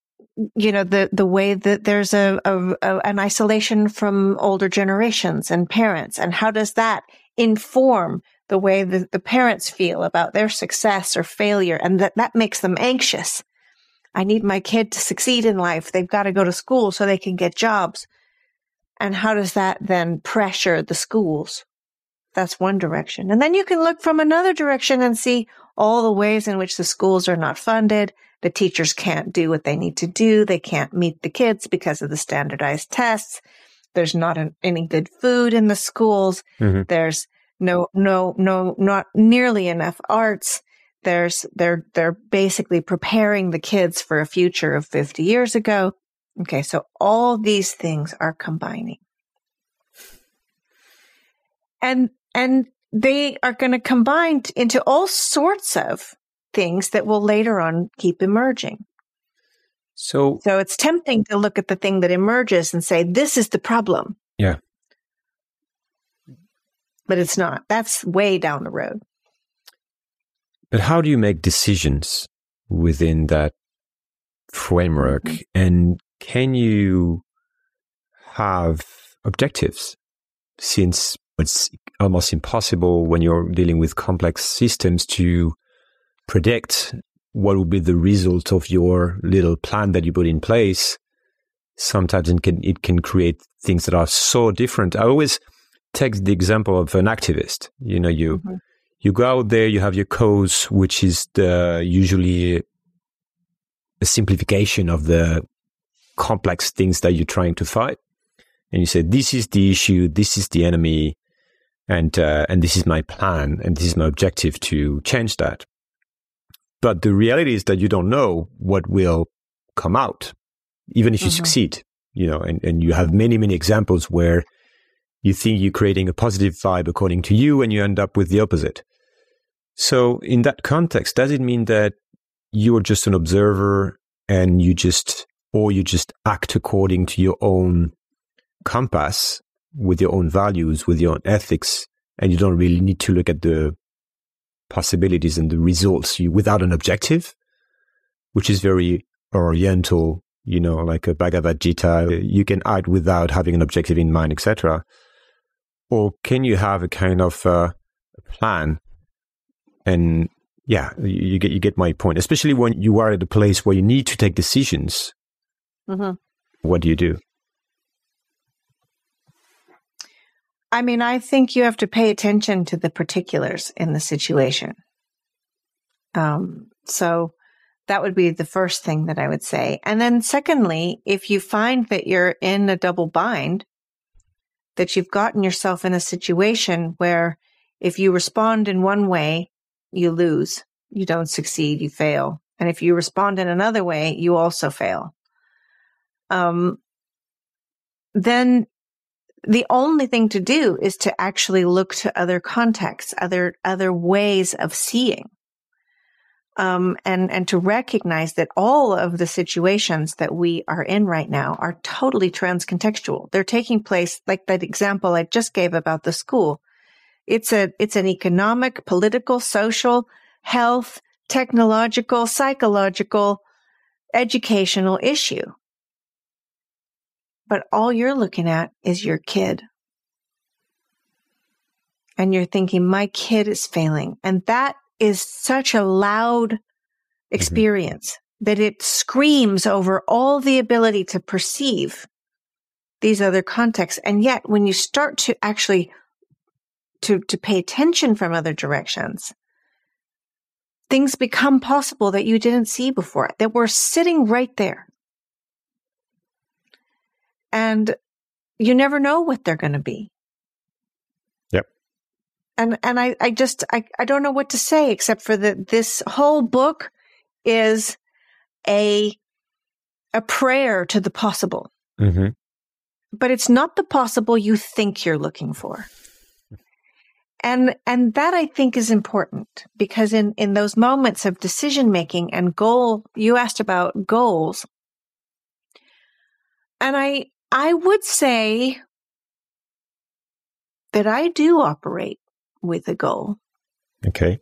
you know, the, the way that there's a, a, a, an isolation from older generations and parents. And how does that inform the way that the parents feel about their success or failure? And that, that makes them anxious I need my kid to succeed in life. They've got to go to school so they can get jobs. And how does that then pressure the schools? That's one direction. And then you can look from another direction and see all the ways in which the schools are not funded. The teachers can't do what they need to do. They can't meet the kids because of the standardized tests. there's not an, any good food in the schools. Mhm. There's no, no, no, not nearly enough arts. There's, they're, they're basically preparing the kids for a future of 50 years ago. Okay. So all these things are combining. And, and they are going to combine into all sorts of things that will later on keep emerging. So So it's tempting to look at the thing that emerges and say, this is the problem. Yeah. But it's not. That's way down the road. But how do you make decisions within that framework? And can you have objectives since it's almost impossible when you're dealing with complex systems to predict what will be the result of your little plan that you put in place? Sometimes it can, it can create things that are so different. I always take the example of an activist. You know, you, Mhm. You go out there, you have your cause, which is the usually a simplification of the complex things that you're trying to fight. And you say, this is the issue, this is the enemy, and uh, and this is my plan, and this is my objective to change that. But the reality is that you don't know what will come out, even if you Mhm. succeed. You know, and, and you have many, many examples where you think you're creating a positive vibe according to you, and you end up with the opposite. So, in that context, does it mean that you're just an observer and you just, or you just act according to your own compass with your own values, with your own ethics, and you don't really need to look at the possibilities and the results you, without an objective, which is very oriental, you know, like a Bhagavad Gita. You can act without having an objective in mind, etc. Or can you have a kind of uh, plan and yeah, you, you get you get my point. Especially when you are at a place where you need to take decisions. Mm-hmm. What do you do? I mean, I think you have to pay attention to the particulars in the situation. Um, so that would be the first thing that I would say. And then secondly, if you find that you're in a double bind, that you've gotten yourself in a situation where if you respond in one way, you lose, you don't succeed, you fail. And if you respond in another way, you also fail. Um, then the only thing to do is to actually look to other contexts, other, other ways of seeing. Um, and, and to recognize that all of the situations that we are in right now are totally transcontextual. They're taking place like that example I just gave about the school. It's a, it's an economic, political, social, health, technological, psychological, educational issue. But all you're looking at is your kid. And you're thinking, my kid is failing. And that is such a loud mm-hmm. experience that it screams over all the ability to perceive these other contexts. And yet when you start to actually to, to pay attention from other directions, things become possible that you didn't see before, that were sitting right there. And you never know what they're going to be. Yep. And, and I, I just, I, I don't know what to say except for that this whole book is a, a prayer to the possible, Mm-hmm. but it's not the possible you think you're looking for. And, and that I think is important because in, in those moments of decision making and goal, you asked about goals. And I, I would say that I do operate with a goal, Okay.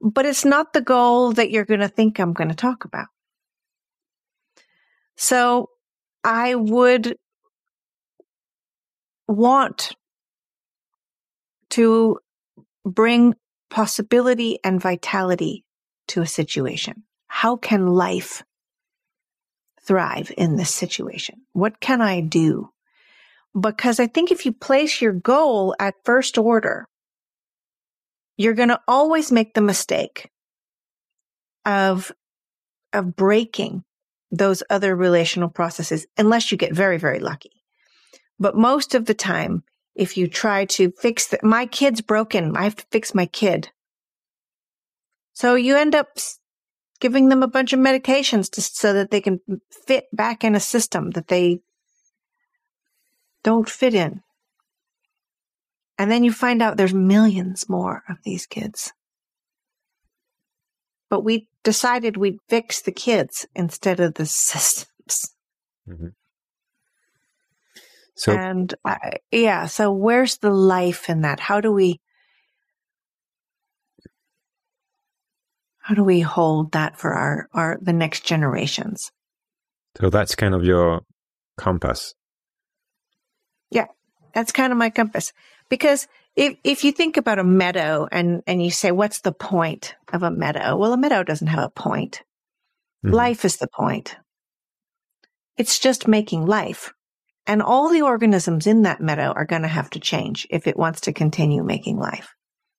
but it's not the goal that you're going to think I'm going to talk about. So I would want to bring possibility and vitality to a situation. How can life thrive in this situation? What can I do? Because I think if you place your goal at first order, you're going to always make the mistake of, of breaking those other relational processes unless you get very, very lucky. But most of the time, if you try to fix the, my kid's broken, I have to fix my kid. So you end up giving them a bunch of medications to, so that they can fit back in a system that they don't fit in. And then you find out there's millions more of these kids. But we decided we'd fix the kids instead of the systems. Mm-hmm. So, and uh, yeah, so where's the life in that? How do we, how do we hold that for our, our, the next generations? So that's kind of your compass. Yeah, that's kind of my compass. Because if, if you think about a meadow and, and you say, what's the point of a meadow? Well, a meadow doesn't have a point. Mm-hmm. Life is the point. It's just making life. And all the organisms in that meadow are going to have to change if it wants to continue making life.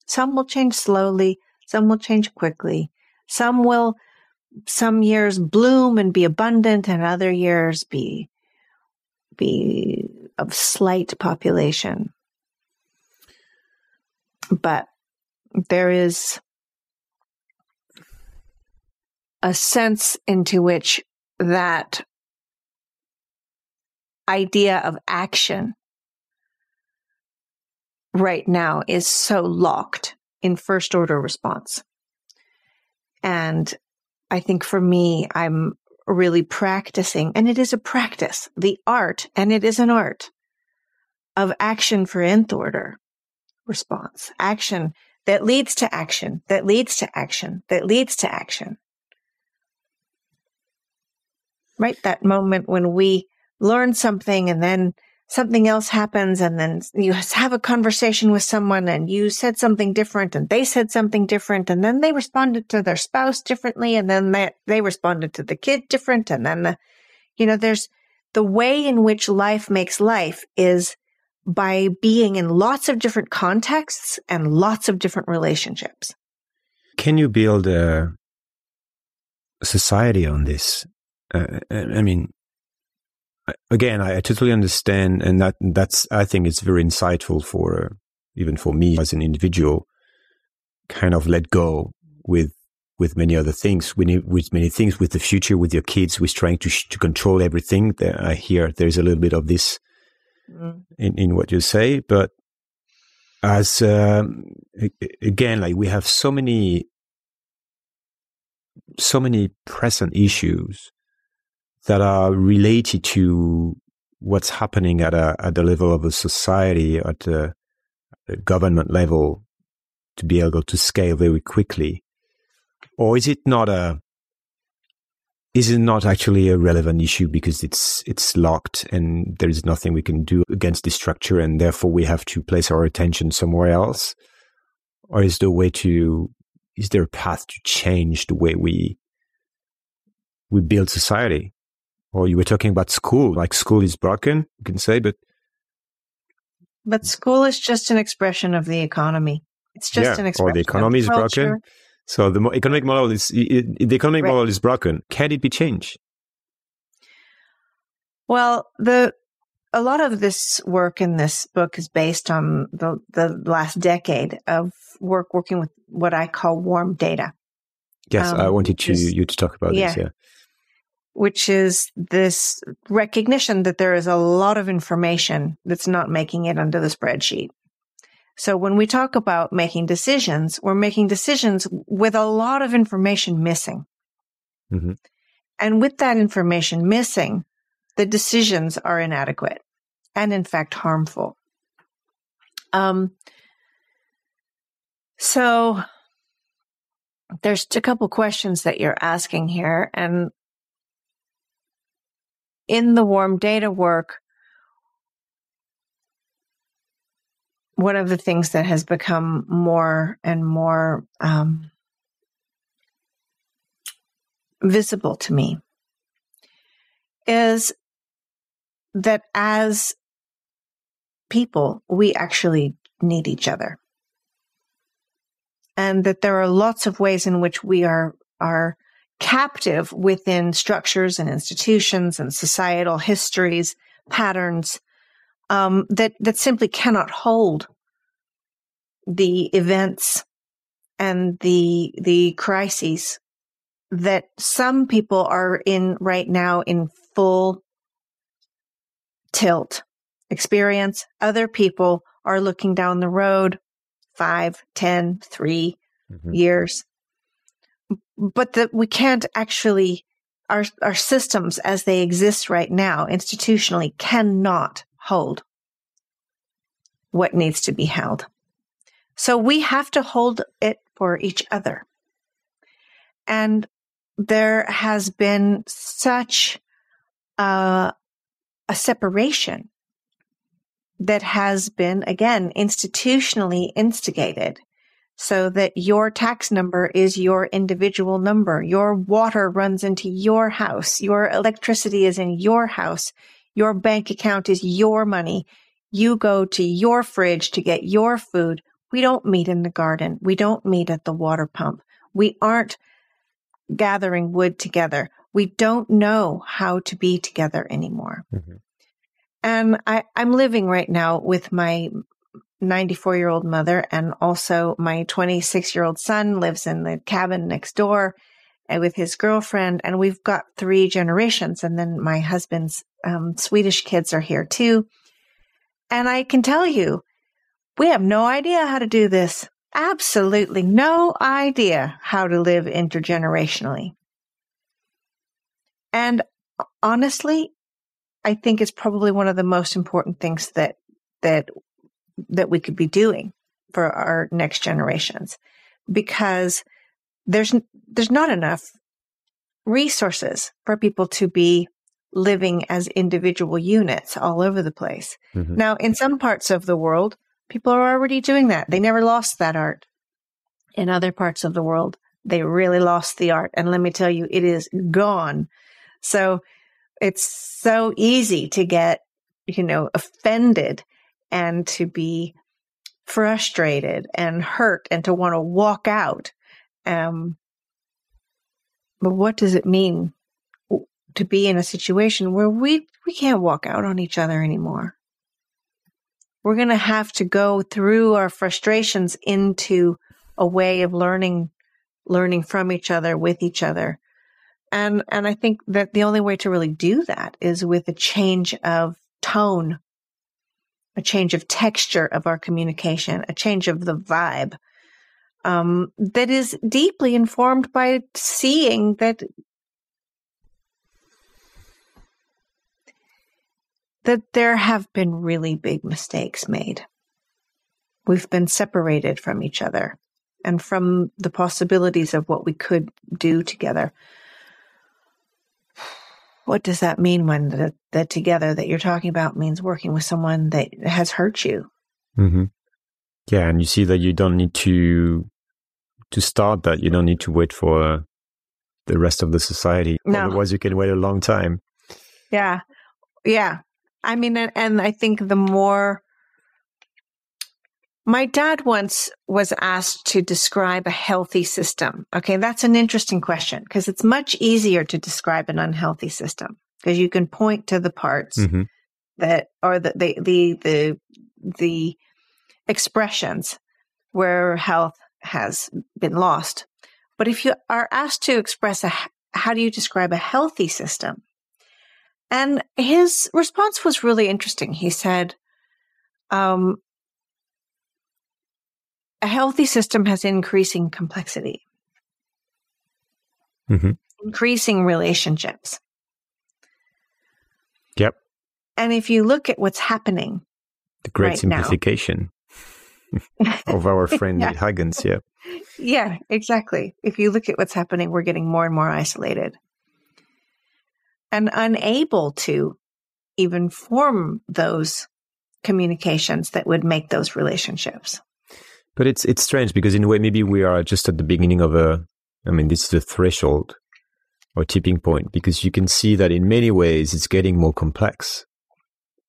Some will change slowly. Some will change quickly. Some will, some years bloom and be abundant and other years be, be of slight population. But there is a sense into which that idea of action right now is so locked in first order response. And I think for me, I'm really practicing, and it is a practice, the art, and it is an art of action for nth order response, action that leads to action, that leads to action, that leads to action. Right? That moment when we learn something and then something else happens and then you have a conversation with someone and you said something different and they said something different and then they responded to their spouse differently and then they, they responded to the kid different and then the, you know, there's the way in which life makes life is by being in lots of different contexts and lots of different relationships. Can you build a society on this? Uh, I mean, again, I, totally understand, and that that's I think it's very insightful for uh, even for me as an individual, kind of let go with with many other things, with, with many things, with the future, with your kids, with trying to to control everything. I hear there's a little bit of this mm. in in what you say, but as um, again, like we have so many so many present issues that are related to what's happening at a at the level of a society at a government level to be able to scale very quickly? Or is it not a is it not actually a relevant issue because it's it's locked and there is nothing we can do against the structure and therefore we have to place our attention somewhere else? Or is there a way to is there a path to change the way we we build society or you were talking about school, like school is broken, you can say, but. But school is just an expression of the economy. It's just yeah, an expression. Or the economy is broken. So the economic model is the economic right. model is broken. Can it be changed? Well, the a lot of this work in this book is based on the the last decade of work working with what I call warm data. Yes, um, I wanted to, you to talk about yeah. this. Yeah, which is this recognition that there is a lot of information that's not making it onto the spreadsheet. So when we talk about making decisions, we're making decisions with a lot of information missing. Mm-hmm. And with that information missing, the decisions are inadequate and in fact harmful. Um, so there's a couple questions that you're asking here, and in the warm data work, one of the things that has become more and more um, visible to me is that as people, we actually need each other. And that there are lots of ways in which we are, are captive within structures and institutions and societal histories, patterns um, that that simply cannot hold the events and the the crises that some people are in right now in full tilt experience. Other people are looking down the road five, ten, three mm-hmm. years. But that we can't actually our our systems as they exist right now institutionally cannot hold what needs to be held. So we have to hold it for each other. And there has been such a, a separation that has been, again, institutionally instigated so that your tax number is your individual number. Your water runs into your house. Your electricity is in your house. Your bank account is your money. You go to your fridge to get your food. We don't meet in the garden. We don't meet at the water pump. We aren't gathering wood together. We don't know how to be together anymore. Mm-hmm. And I, I'm living right now with my 94 year old mother and also my 26 year old son lives in the cabin next door and with his girlfriend. And we've got three generations. And then my husband's um, Swedish kids are here too. And I can tell you, we have no idea how to do this absolutely no idea how to live intergenerationally. And honestly, I think it's probably one of the most important things that, that, that we could be doing for our next generations because there's, there's not enough resources for people to be living as individual units all over the place. Mm-hmm. Now, in some parts of the world, People are already doing that. They never lost that art. In other parts of the world, they really lost the art. And let me tell you, it is gone. So it's so easy to get, you know, offended and to be frustrated and hurt and to want to walk out. Um, but what does it mean to be in a situation where we, we can't walk out on each other anymore? we're going to have to go through our frustrations into a way of learning learning from each other with each other and and i think that the only way to really do that is with a change of tone a change of texture of our communication a change of the vibe um, that is deeply informed by seeing that that there have been really big mistakes made. We've been separated from each other and from the possibilities of what we could do together. What does that mean when the, the together that you're talking about means working with someone that has hurt you? Mm-hmm. Yeah, and you see that you don't need to to start that. You don't need to wait for the rest of the society. No. Otherwise, you can wait a long time. Yeah, yeah. I mean, and, and I think the more my dad once was asked to describe a healthy system. Okay, that's an interesting question because it's much easier to describe an unhealthy system because you can point to the parts mm-hmm. that are the, the the the the expressions where health has been lost. But if you are asked to express a how do you describe a healthy system? And his response was really interesting. He said, um, a healthy system has increasing complexity, mm-hmm. increasing relationships. Yep. And if you look at what's happening, the great right simplification of our friend yeah. Hagens, yeah. Yeah, exactly. If you look at what's happening, we're getting more and more isolated and unable to even form those communications that would make those relationships. But it's it's strange because in a way maybe we are just at the beginning of a I mean this is a threshold or tipping point because you can see that in many ways it's getting more complex.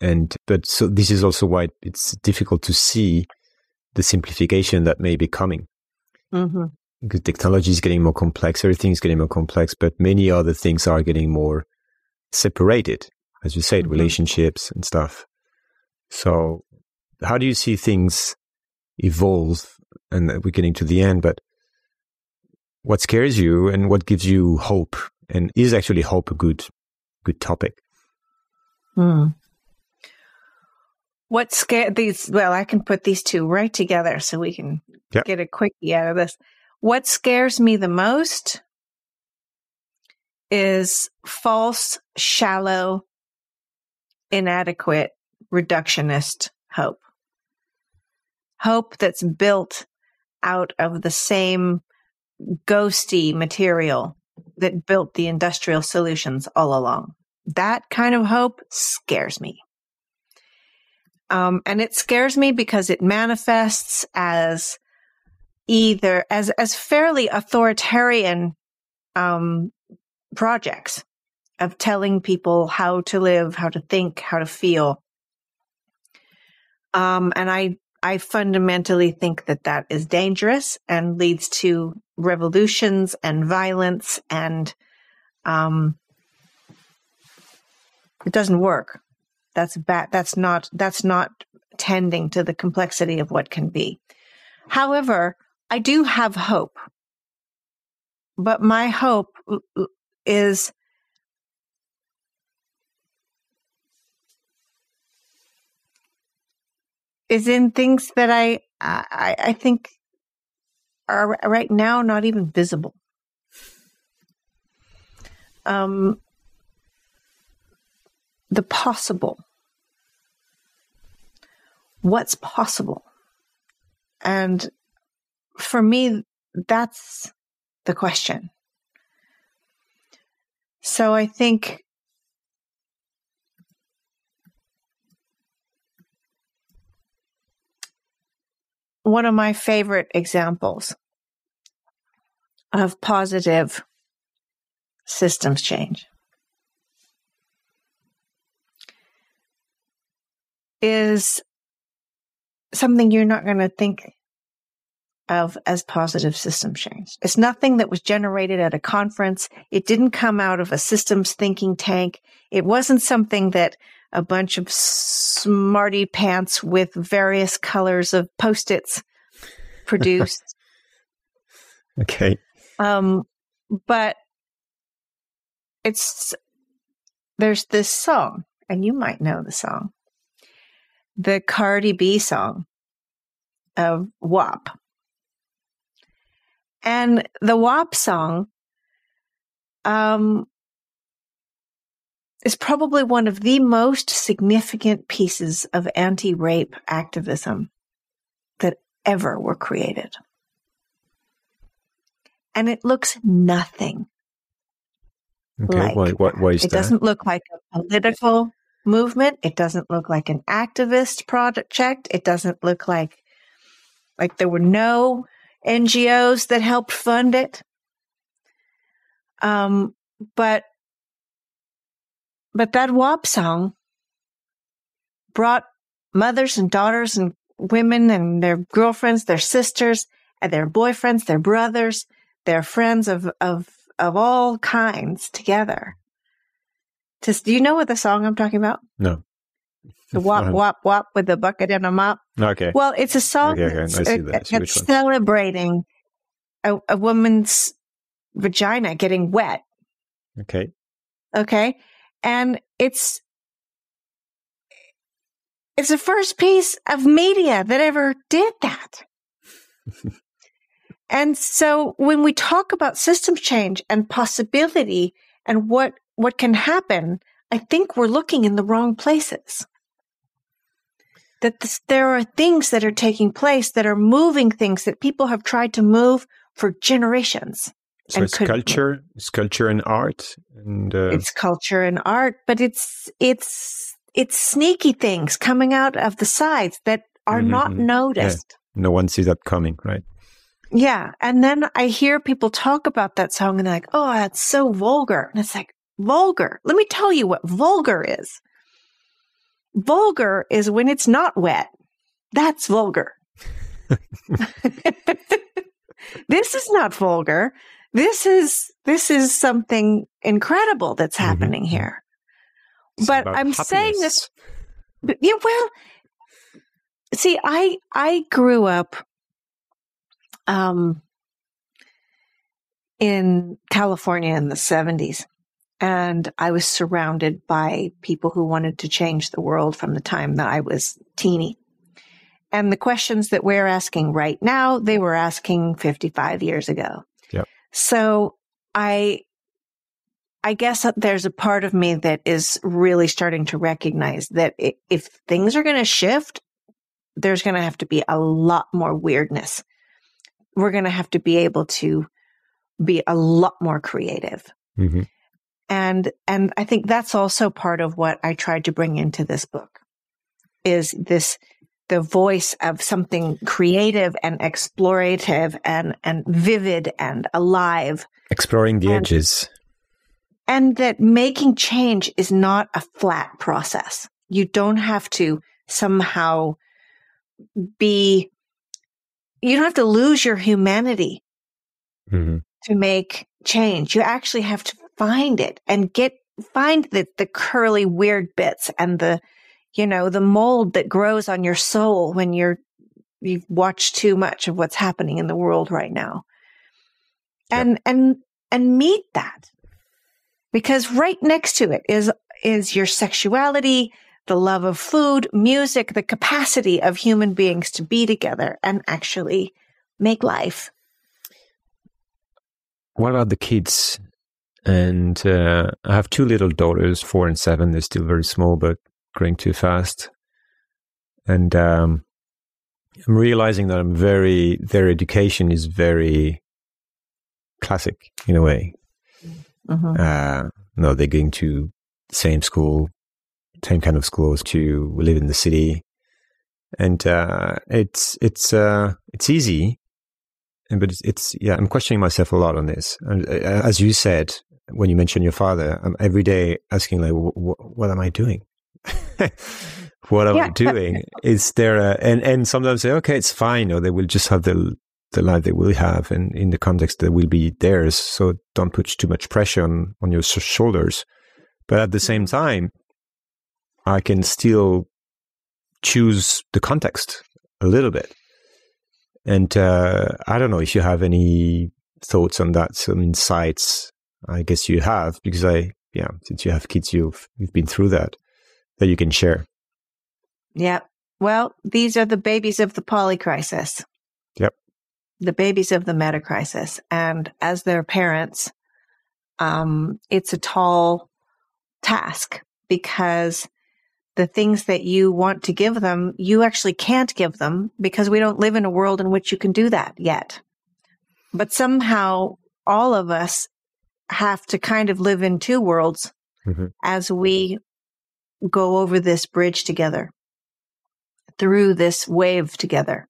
And but so this is also why it's difficult to see the simplification that may be coming. Mm-hmm. Because technology is getting more complex, everything is getting more complex, but many other things are getting more separated, as you said, mm-hmm. relationships and stuff. So, how do you see things evolve? And we're getting to the end, but what scares you and what gives you hope? And is actually hope a good, good topic? Hmm. What scare these? Well, I can put these two right together so we can Yep. get a quickie out of this. What scares me the most is false, shallow, inadequate, reductionist hope. Hope that's built out of the same ghosty material that built the industrial solutions all along. That kind of hope scares me. Um, and it scares me because it manifests as either as as fairly authoritarian um, projects of telling people how to live, how to think, how to feel. Um, and I I fundamentally think that that is dangerous and leads to revolutions and violence and um, it doesn't work. That's bad. That's not, that's not tending to the complexity of what can be. However, I do have hope, but my hope is is in things that I, I, I think are right now not even visible. Um, the possible. What's possible? And for me, that's the question. So I think one of my favorite examples of positive systems change is something you're not going to think of as positive system change. It's nothing that was generated at a conference. It didn't come out of a systems thinking tank. It wasn't something that a bunch of smarty pants with various colors of post-its produced. okay. Um, but it's, there's this song and you might know the song, the Cardi B song of WAP. And the WAP song, um, is probably one of the most significant pieces of anti-rape activism that ever were created. And it looks nothing Okay. like why, why, why is it that? doesn't look like a political movement. It doesn't look like an activist project. It doesn't look like like there were no NGOs that helped fund it. Um, but but that WAP song brought mothers and daughters and women and their girlfriends, their sisters, and their boyfriends, their brothers, their friends of of of all kinds together. Just, do you know what the song I'm talking about? No. The wop wop wop with the bucket and a mop. Okay. Well, it's a song Okay, okay, that's, I see that. That's celebrating a, a woman's vagina getting wet. Okay. Okay. And it's, it's the first piece of media that ever did that. and so when we talk about system change and possibility and what, what can happen, I think we're looking in the wrong places. That this, there are things that are taking place that are moving things that people have tried to move for generations. So And it's could- culture, it's culture and art, and uh, it's culture and art, but it's it's it's sneaky things coming out of the sides that are Mhm, not mhm. noticed. no one sees that coming, right? Yeah. And then I hear people talk about that song and they're like, oh, that's so vulgar. And it's like, vulgar. Let me tell you what vulgar is. Vulgar is when it's not wet. That's vulgar. this is not vulgar. This is, this is something incredible that's Mhm. happening here. It's But I'm saying this, yeah, well, see, I I grew up um, in California in the seventies, and I was surrounded by people who wanted to change the world from the time that I was teeny. And the questions that we're asking right now, they were asking 55 years ago. So I I guess there's a part of me that is really starting to recognize that if things are going to shift, there's going to have to be a lot more weirdness. We're going to have to be able to be a lot more creative. Mm-hmm. And, and I think that's also part of what I tried to bring into this book is this, the voice of something creative and explorative and, and vivid and alive. Exploring the and, edges. And that making change is not a flat process. You don't have to somehow be, you don't have to lose your humanity mm-hmm. to make change. You actually have to find it and get, find the, the curly weird bits and the, you know, the mold that grows on your soul when you're, you've watched too much of what's happening in the world right now. And, yep. and, and meet that because right next to it is, is your sexuality, the love of food, music, the capacity of human beings to be together and actually make life. What about the kids? And uh, I have two little daughters, four and seven. They're still very small, but growing too fast. And um, I'm realizing that I'm very, their education is very classic in a way. Mm-hmm. Uh, no, they're going to same school, same kind of schools to live in the city. And uh, it's it's uh, it's easy, And but it's, it's, yeah. I'm questioning myself a lot on this. And uh, as you said when you mentioned your father, I'm every day asking like, what am I doing? what am yeah. I doing? Is there a and and sometimes say, okay, it's fine, or they will just have the the life they will have, and in the context that will be theirs. So don't put too much pressure on on your shoulders. But at the same Mm-hmm. time, I can still choose the context a little bit. And uh, I don't know if you have any thoughts on that, some insights. I guess you have because I, yeah, since you have kids, you've you've been through that that you can share. Yeah. Well, these are the babies of the poly crisis. Yep. The babies of the meta crisis, and as their parents, um, it's a tall task because the things that you want to give them, you actually can't give them because we don't live in a world in which you can do that yet. But somehow all of us have to kind of live in two worlds mm-hmm. as we go over this bridge together, through this wave together,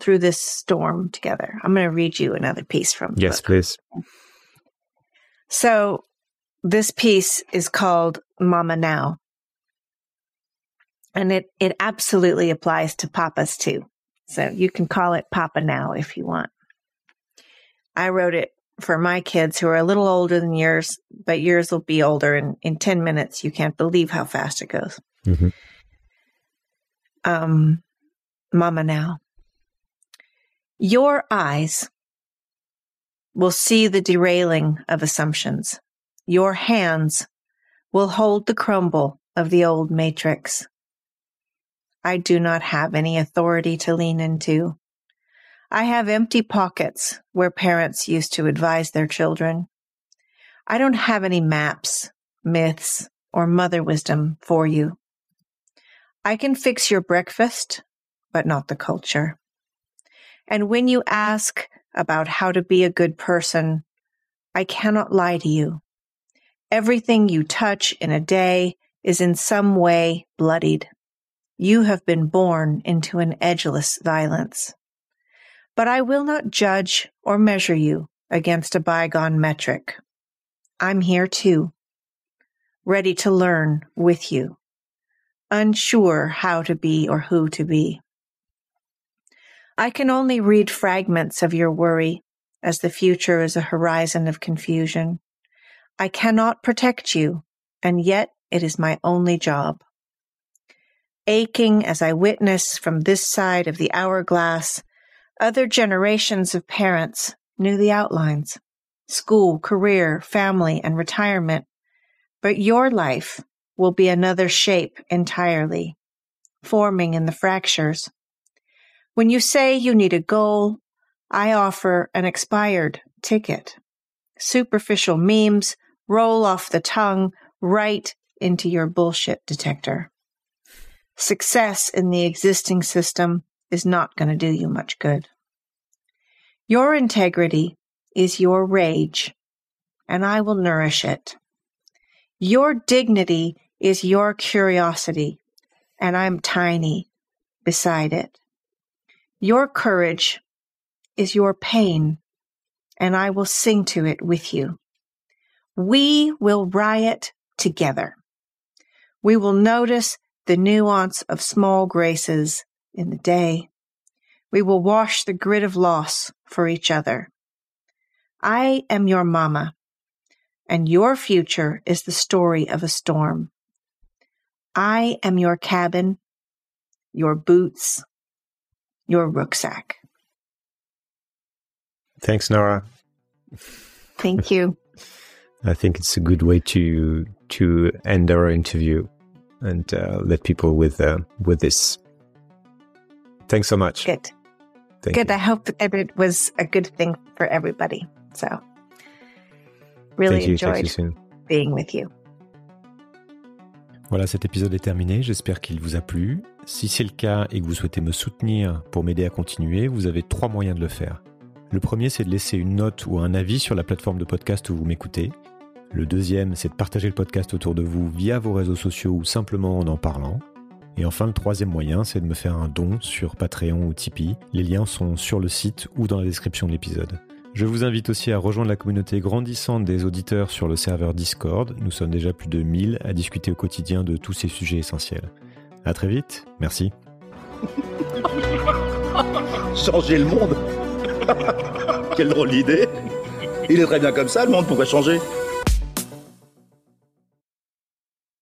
through this storm together. I'm going to read you another piece from. Yes, book. please. So this piece is called Mama Now. And it, it absolutely applies to papas too. So you can call it Papa Now if you want. I wrote it for my kids who are a little older than yours, but yours will be older in, in 10 minutes. You can't believe how fast it goes. Mm-hmm. Um, Mama Now. Your eyes will see the derailing of assumptions. Your hands will hold the crumble of the old matrix. I do not have any authority to lean into. I have empty pockets where parents used to advise their children. I don't have any maps, myths, or mother wisdom for you. I can fix your breakfast, but not the culture. And when you ask about how to be a good person, I cannot lie to you. Everything you touch in a day is in some way bloodied. You have been born into an edgeless violence. But I will not judge or measure you against a bygone metric. I'm here too, ready to learn with you, unsure how to be or who to be. I can only read fragments of your worry as the future is a horizon of confusion. I cannot protect you, and yet it is my only job. aching as I witness from this side of the hourglass, other generations of parents knew the outlines school, career, family, and retirement. But your life will be another shape entirely, forming in the fractures. When you say you need a goal, I offer an expired ticket. Superficial memes roll off the tongue right into your bullshit detector. Success in the existing system is not going to do you much good. Your integrity is your rage, and I will nourish it. Your dignity is your curiosity, and I'm tiny beside it. Your courage is your pain, and I will sing to it with you. We will riot together. We will notice the nuance of small graces in the day. We will wash the grit of loss for each other. I am your mama, and your future is the story of a storm. I am your cabin, your boots, your rucksack. Thanks, Nora. Thank you. I think it's a good way to to end our interview and uh, let people with uh, with this. Thanks so much. Good. Thank Good. you. I hope that it was a good thing for everybody. So, really Thank you. You being with you. Voilà, cet épisode est terminé. J'espère qu'il vous a plu. Si c'est le cas et que vous souhaitez me soutenir pour m'aider à continuer, vous avez trois moyens de le faire. Le premier, c'est de laisser une note ou un avis sur la plateforme de podcast où vous m'écoutez. Le deuxième, c'est de partager le podcast autour de vous via vos réseaux sociaux ou simplement en en parlant. Et enfin, le troisième moyen, c'est de me faire un don sur Patreon ou Tipeee. Les liens sont sur le site ou dans la description de l'épisode. Je vous invite aussi à rejoindre la communauté grandissante des auditeurs sur le serveur Discord. Nous sommes déjà plus de 1000 à discuter au quotidien de tous ces sujets essentiels. À très vite. Merci. Changer le monde Quelle drôle d'idée Il est très bien comme ça, le monde pourrait changer.